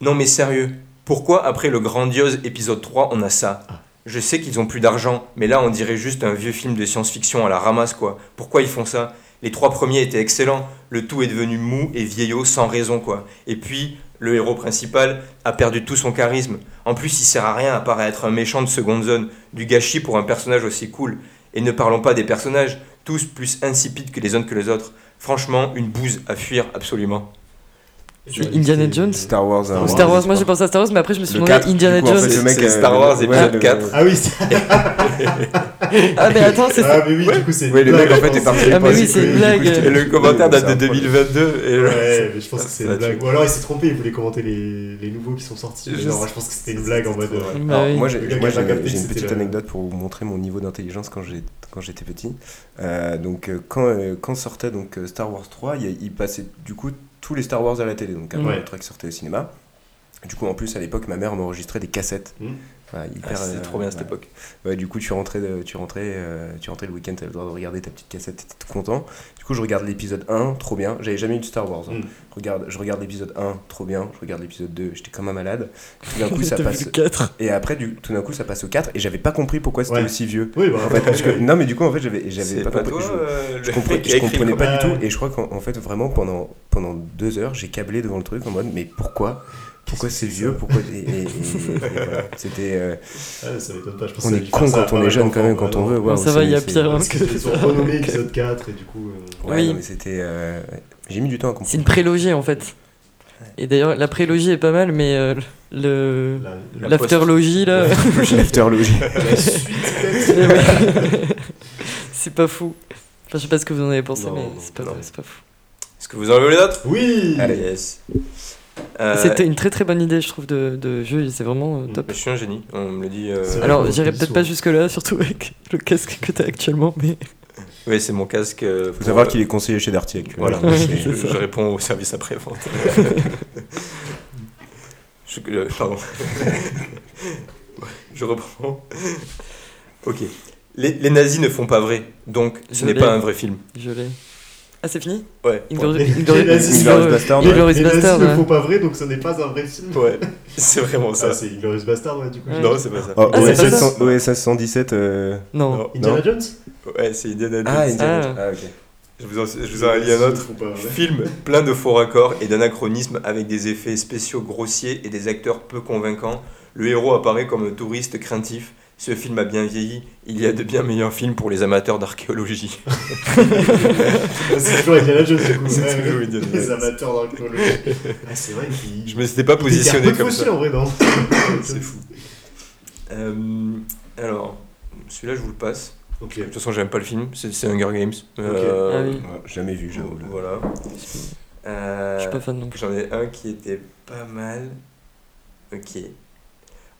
Non mais sérieux, pourquoi après le grandiose épisode 3 on a ça? Ah. Je sais qu'ils ont plus d'argent, mais là on dirait juste un vieux film de science-fiction à la ramasse quoi. Pourquoi ils font ça? Les trois premiers étaient excellents, le tout est devenu mou et vieillot sans raison quoi. Et puis, le héros principal a perdu tout son charisme. En plus, il sert à rien à part à être un méchant de seconde zone, du gâchis pour un personnage aussi cool. Et ne parlons pas des personnages, tous plus insipides que les uns que les autres. Franchement, une bouse à fuir absolument. C'est Indiana Jones Star Wars. Star hein. Star Wars, moi j'ai pensé à Star Wars, mais après je me suis demandé 4, Indiana coup, en Jones. fait, le mec, C'est euh, Star Wars ouais, épisode le- 4. Ah oui, c'est- Ah, mais attends, c'est ah, mais oui, du coup, c'est. Ouais, une le mec, blague, en fait, je est pense. parti. Ah, mais oui, c'est une blague. Et le commentaire date de C'est un problème. 2022. Et Ouais, mais je pense que c'est une blague. Ou alors il s'est trompé, il voulait commenter les, les nouveaux qui sont sortis. Mais Je pense que c'était une blague en mode. euh, Bah Alors, oui. moi, j'ai une petite anecdote pour vous montrer mon niveau d'intelligence quand j'ai- quand j'étais petit. Euh, donc, euh, quand, euh, quand sortait donc, euh, Star Wars 3, il, y a- il passait du coup tous les Star Wars à la télé, donc après Ouais. le truc sortait au cinéma. Du coup, en plus, à l'époque, ma mère m'enregistrait des cassettes. Mm. Voilà, Ah, C'était euh, trop bien cette voilà. époque. Ouais, du coup, tu rentrais, tu rentrais, euh, tu rentrais le week-end, tu avais le droit de regarder ta petite cassette, t'étais tout content. Du coup, je regarde l'épisode 1, trop bien. J'avais jamais eu de Star Wars. hein. Mm. Regarde, je regarde l'épisode 1, trop bien. Je regarde l'épisode 2, j'étais comme un malade. Tout d'un coup, ça passe. le 4. Et après, du, tout d'un coup, ça passe au 4 et j'avais pas compris pourquoi c'était Ouais. aussi vieux. Oui, bah, En fait, parce que, non, mais du coup, en fait, j'avais, j'avais pas, pas, compris. toi je, euh, je le comprenais, je comprenais pas du tout. Et je crois qu'en en fait, vraiment, pendant, pendant deux heures, j'ai câblé devant le truc en mode, mais pourquoi Pourquoi c'est que vieux Pourquoi et, et- et- et voilà. C'était. euh, Ah, ça m'étonne pas. Je pense on que est con quand on est jeune quand même quand on veut. Ça va, il y a c'est- pire, hein. Parce qu'ils sont renommés épisode 4 et du coup. euh, Ouais, Oui. non, mais c'était. euh. J'ai mis du temps à comprendre. C'est une prélogie en fait. Et d'ailleurs, la prélogie est pas mal, mais euh, le La, La l'afterlogie là. L'afterlogie. la suite, c'est pas fou. Enfin, je sais pas ce que vous en avez pensé, Non, mais c'est pas, pas fou. Est-ce que vous en avez les notes Oui Allez. Yes. Euh, C'était une très très bonne idée, je trouve, de, de jeu. C'est vraiment euh, top. Je suis un génie, on me le dit. euh. Alors, j'irai peut-être pas jusque-là, surtout avec le casque que t'as actuellement, mais Oui, c'est mon casque. euh, Faut savoir euh, qu'il est conseiller chez Darty actuellement. Voilà, Ouais, je, réponds au service après-vente. je, euh, pardon. je reprends. Ok. Les, les nazis ne font pas vrai, donc ce n'est pas un vrai film. je l'ai. Ah, c'est fini Ouais. Inglourious Inglourious- Inglourious Inglourious- Bastard. Inglourious Bastard, ne font pas vrai, donc ce n'est pas un vrai film. Ouais, c'est vraiment ça. Ah, c'est Glorious Bastard, ouais, du coup. Ouais. non, c'est pas ça. Oh, Ah, c'est pas OSS, ça. 100 OSS 117. euh, Non. Non. Indiana. Jones Ouais, c'est Indiana Jones. Ah, Indiana Ah. Jones. Ah, ok. Je vous en, je vous en lis un autre. Faut. Film plein de faux raccords et d'anachronismes avec des effets spéciaux grossiers et des acteurs peu convaincants. Le héros apparaît comme un touriste craintif. Ce film a bien vieilli. Il y a de bien meilleurs films pour les amateurs d'archéologie. C'est toujours Indiana Jones, du coup. C'est ouais, toujours ouais. Les amateurs d'archéologie. Ah, c'est vrai qu'il. Je me suis pas positionné comme faussé, ça. en vrai, non C'est fou. Euh, alors, celui-là, je vous le passe. Ok. De toute façon, j'aime pas le film. C'est Hunger Games. Ah oui. Ouais, Jamais vu, j'avoue. là. Voilà. Euh, Je suis pas fan non plus. J'en ai un qui était pas mal. Ok.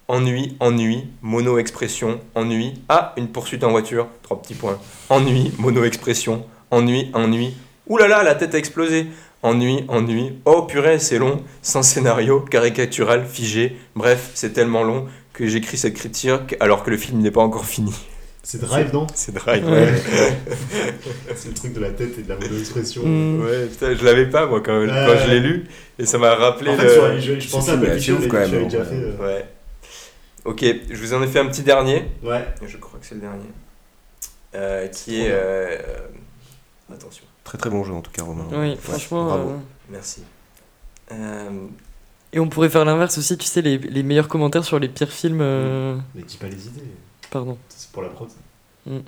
Ennui, ennui, mono-expression, ennui. Ah, une poursuite en voiture. Trois petits points. Ennui, mono-expression, ennui, ennui. Ouh là là, la tête a explosé. Ennui, ennui. Oh purée, c'est long. Sans scénario, caricatural, figé. Bref, c'est tellement long que j'écris cette critique alors que le film n'est pas encore fini. C'est Drive, non? C'est Drive. Ouais. C'est le truc de la tête et de la mono-expression. Mm. Ouais, putain, je l'avais pas moi quand, Ouais, quand je l'ai lu et ça m'a rappelé En fait, le... je, je pensais à Pulp Fiction, quand même, déjà fait. euh, Ouais. Ok, je vous en ai fait un petit dernier. Ouais. Je crois que c'est le dernier. Euh, qui est. euh, euh, attention, Très très bon jeu en tout cas, Romain. Oui, Ouais, franchement. bravo. euh, merci. Euh, Et on pourrait faire l'inverse aussi, tu sais, les, les meilleurs commentaires sur les pires films. euh, Mais dis pas les idées. Pardon. C'est pour la prod. Mm.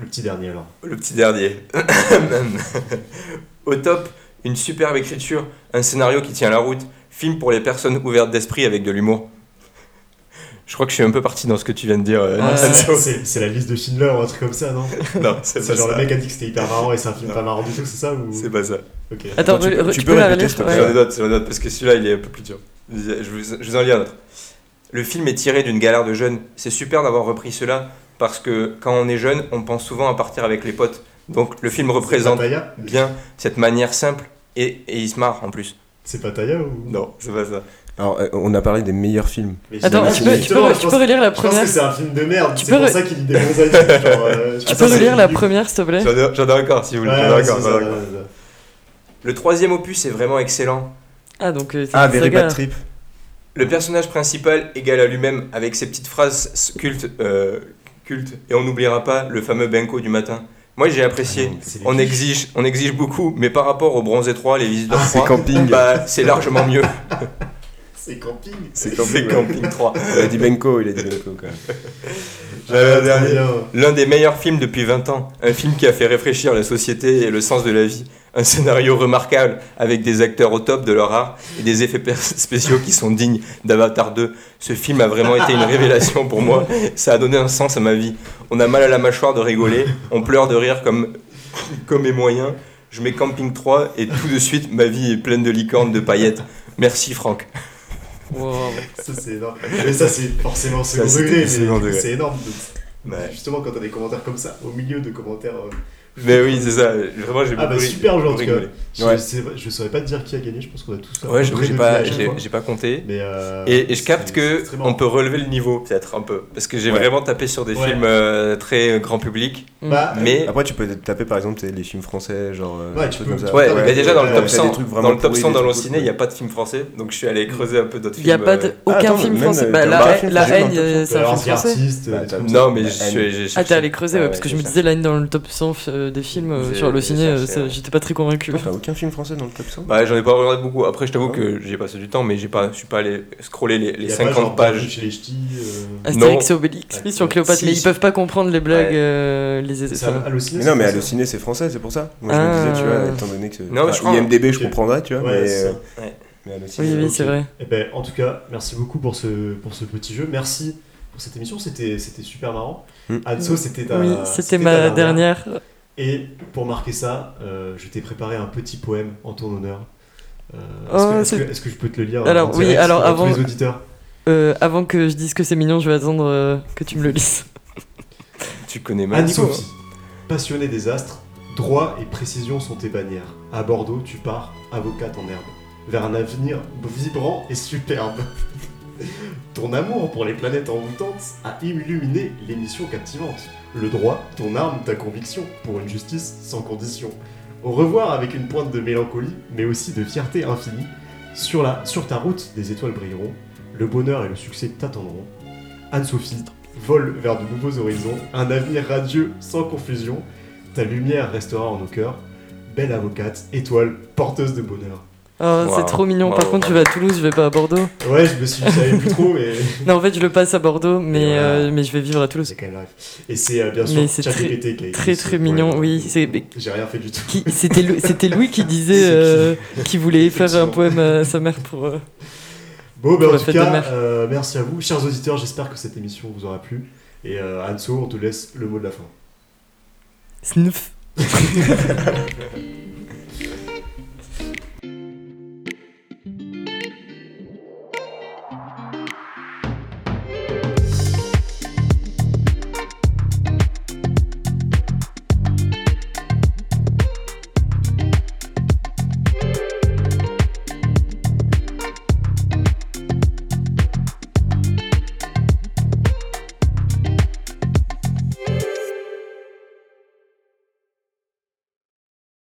Le petit dernier, alors. le petit dernier. Au top, une superbe écriture, un scénario qui tient la route, film pour les personnes ouvertes d'esprit avec de l'humour. Je crois que je suis un peu parti dans ce que tu viens de dire. euh, Ah. C'est la liste de Schindler ou un truc comme ça, non non, c'est pas genre ça. le mec a dit que c'était hyper marrant et c'est un film Non. pas marrant du tout, c'est ça ou... C'est pas ça. Ok. Attends, tu peux- re- tu tu peux peux répéter, s'il ouais. parce que celui-là, il est un peu plus dur. Je vous, je vous en lis un autre. Le film est tiré d'une galère de jeunes. C'est super d'avoir repris cela, parce que quand on est jeune, on pense souvent à partir avec les potes. Donc le film représente bien cette manière simple, et, et il se marre en plus. C'est Pataya ou Non, c'est pas ça. Alors, euh, on a parlé des meilleurs films. Attends, tu peux, tu peux, tu relire la Je pense première que c'est un film de merde, Tu c'est peux pour re- ça qu'il lit des bons avis. genre, euh, Tu peux relire la première, s'il te plaît J'en ai, encore, si vous voulez. Ouais. Le troisième opus est vraiment excellent. Ah, donc euh, c'est Ah, Very. Bad Trip. Le personnage principal égale à lui-même avec ses petites phrases cultes, euh, cultes et on n'oubliera pas le fameux Benko du matin. Moi j'ai apprécié. Les On exige, on exige beaucoup, mais par rapport au bronze étroit, les visiteurs Ah, c'est bah, c'est largement mieux. C'est camping. C'est C'est Camping 3. Il a dit Benko, il a dit Benko quand même. J'avais un Ah, dernier. L'un des meilleurs films depuis 20 ans. Un film qui a fait réfléchir la société et le sens de la vie. Un scénario remarquable avec des acteurs au top de leur art et des effets spéciaux qui sont dignes d'Avatar 2. Ce film a vraiment été une révélation pour moi. Ça a donné un sens à ma vie. On a mal à la mâchoire de rigoler. On pleure de rire comme, comme mes moyens. Je mets Camping 3 et tout de suite ma vie est pleine de licornes, de paillettes. Merci Franck. Wow. Ça, c'est énorme. Mais ça, c'est forcément second degré. C'est énorme. de- Ouais. Justement, quand t'as des commentaires comme ça, au milieu de commentaires. euh, Mais oui, c'est ça. Vraiment, j'ai Ah, bah beaucoup super jeu en tout cas. rigolé. Je, Ouais. je saurais pas te dire qui a gagné, je pense qu'on a tous. Ouais, j'ai pas, j'ai compté. Mais euh, Et, et je capte que on peut relever le niveau peut-être un peu parce que j'ai Ouais. vraiment tapé sur des Ouais. films euh, très grand public Bah, mais Après, tu peux taper par exemple les films français, genre. euh, Ouais, tu peux- comme ça. ouais, ouais, mais déjà dans le top ouais, 100 t'as des trucs vraiment dans le top pourris, 100 des dans trucs le ciné cool, il n'y a pas de film français donc je suis allé creuser un peu d'autres Il films n'y a pas de, aucun film français. Bah, la, haine- c'est un film français. trucs- non mais je suis- Ah, t'es allé creuser, ouais, parce que je me disais la haine dans le top 100 euh, des films euh, sur le ciné, euh, ça- j'étais pas très convaincu. T'as aucun film français dans le top 100 bah j'en ai pas regardé beaucoup après je t'avoue Ah que j'ai passé du temps mais j'ai pas je suis pas allé scroller les, les y a pas genre 50 Bienvenue pages chez les ch'tis. euh, Astérix et Obélix, oui, sur Cléopâtre, Si, mais ils si. peuvent pas comprendre les blagues, Ouais. euh, les Allociné, Mais c'est non, mais Allociné c'est français, c'est pour ça. Moi je Ah. me disais, tu vois, étant donné que. Non, je enfin, IMDB, je Ok. comprendrais, tu vois, Ouais, mais. ça. Mais Oui, c'est vrai. Eh ben, en tout cas, merci beaucoup pour ce, pour ce petit jeu. Merci pour cette émission. C'était c'était super marrant. Mm. Anso, c'était ta. oui, c'était ma dernière. Et pour marquer ça, euh, je t'ai préparé un petit poème en ton honneur. Euh, Oh, est-ce, que, je peux te le lire Alors, en oui, alors, avant- tous les auditeurs Euh, avant que je dise que c'est mignon, je vais attendre euh, que tu me le lises. Tu connais mal. Anne-Sophie, passionnée des astres, droit et précision sont tes bannières. À Bordeaux, tu pars, avocate en herbe, vers un avenir vibrant et superbe. Ton amour pour les planètes envoûtantes a illuminé l'émission captivante. Le droit, ton arme, ta conviction, pour une justice sans condition. Au revoir avec une pointe de mélancolie, mais aussi de fierté infinie. Sur, la, sur ta route, des étoiles brilleront, le bonheur et le succès t'attendront. Anne-Sophie, vole vers de nouveaux horizons, un avenir radieux sans confusion. Ta lumière restera en nos cœurs. Belle avocate, étoile, porteuse de bonheur. Oh, Wow. c'est trop mignon. Par contre, je vais à Toulouse, je vais pas à Bordeaux. Ouais, je me suis je savais plus trop, mais Non, en fait, je le passe à Bordeaux, mais, voilà. euh, mais je vais vivre à Toulouse. c'est quand même live. Et c'est euh, bien sûr Mais c'est très- ChatGPT qui a écrit Très, très mignon. Oui, c'est. J'ai rien fait du tout. qui- C'était Lou- c'était Louis qui disait C'est qui euh, qu'il voulait faire un poème à sa mère pour. euh, Bon, ben Pour en la tout cas, euh, merci à vous, chers auditeurs. J'espère que cette émission vous aura plu. Et euh, Anso, on te laisse le mot de la fin. Snuff.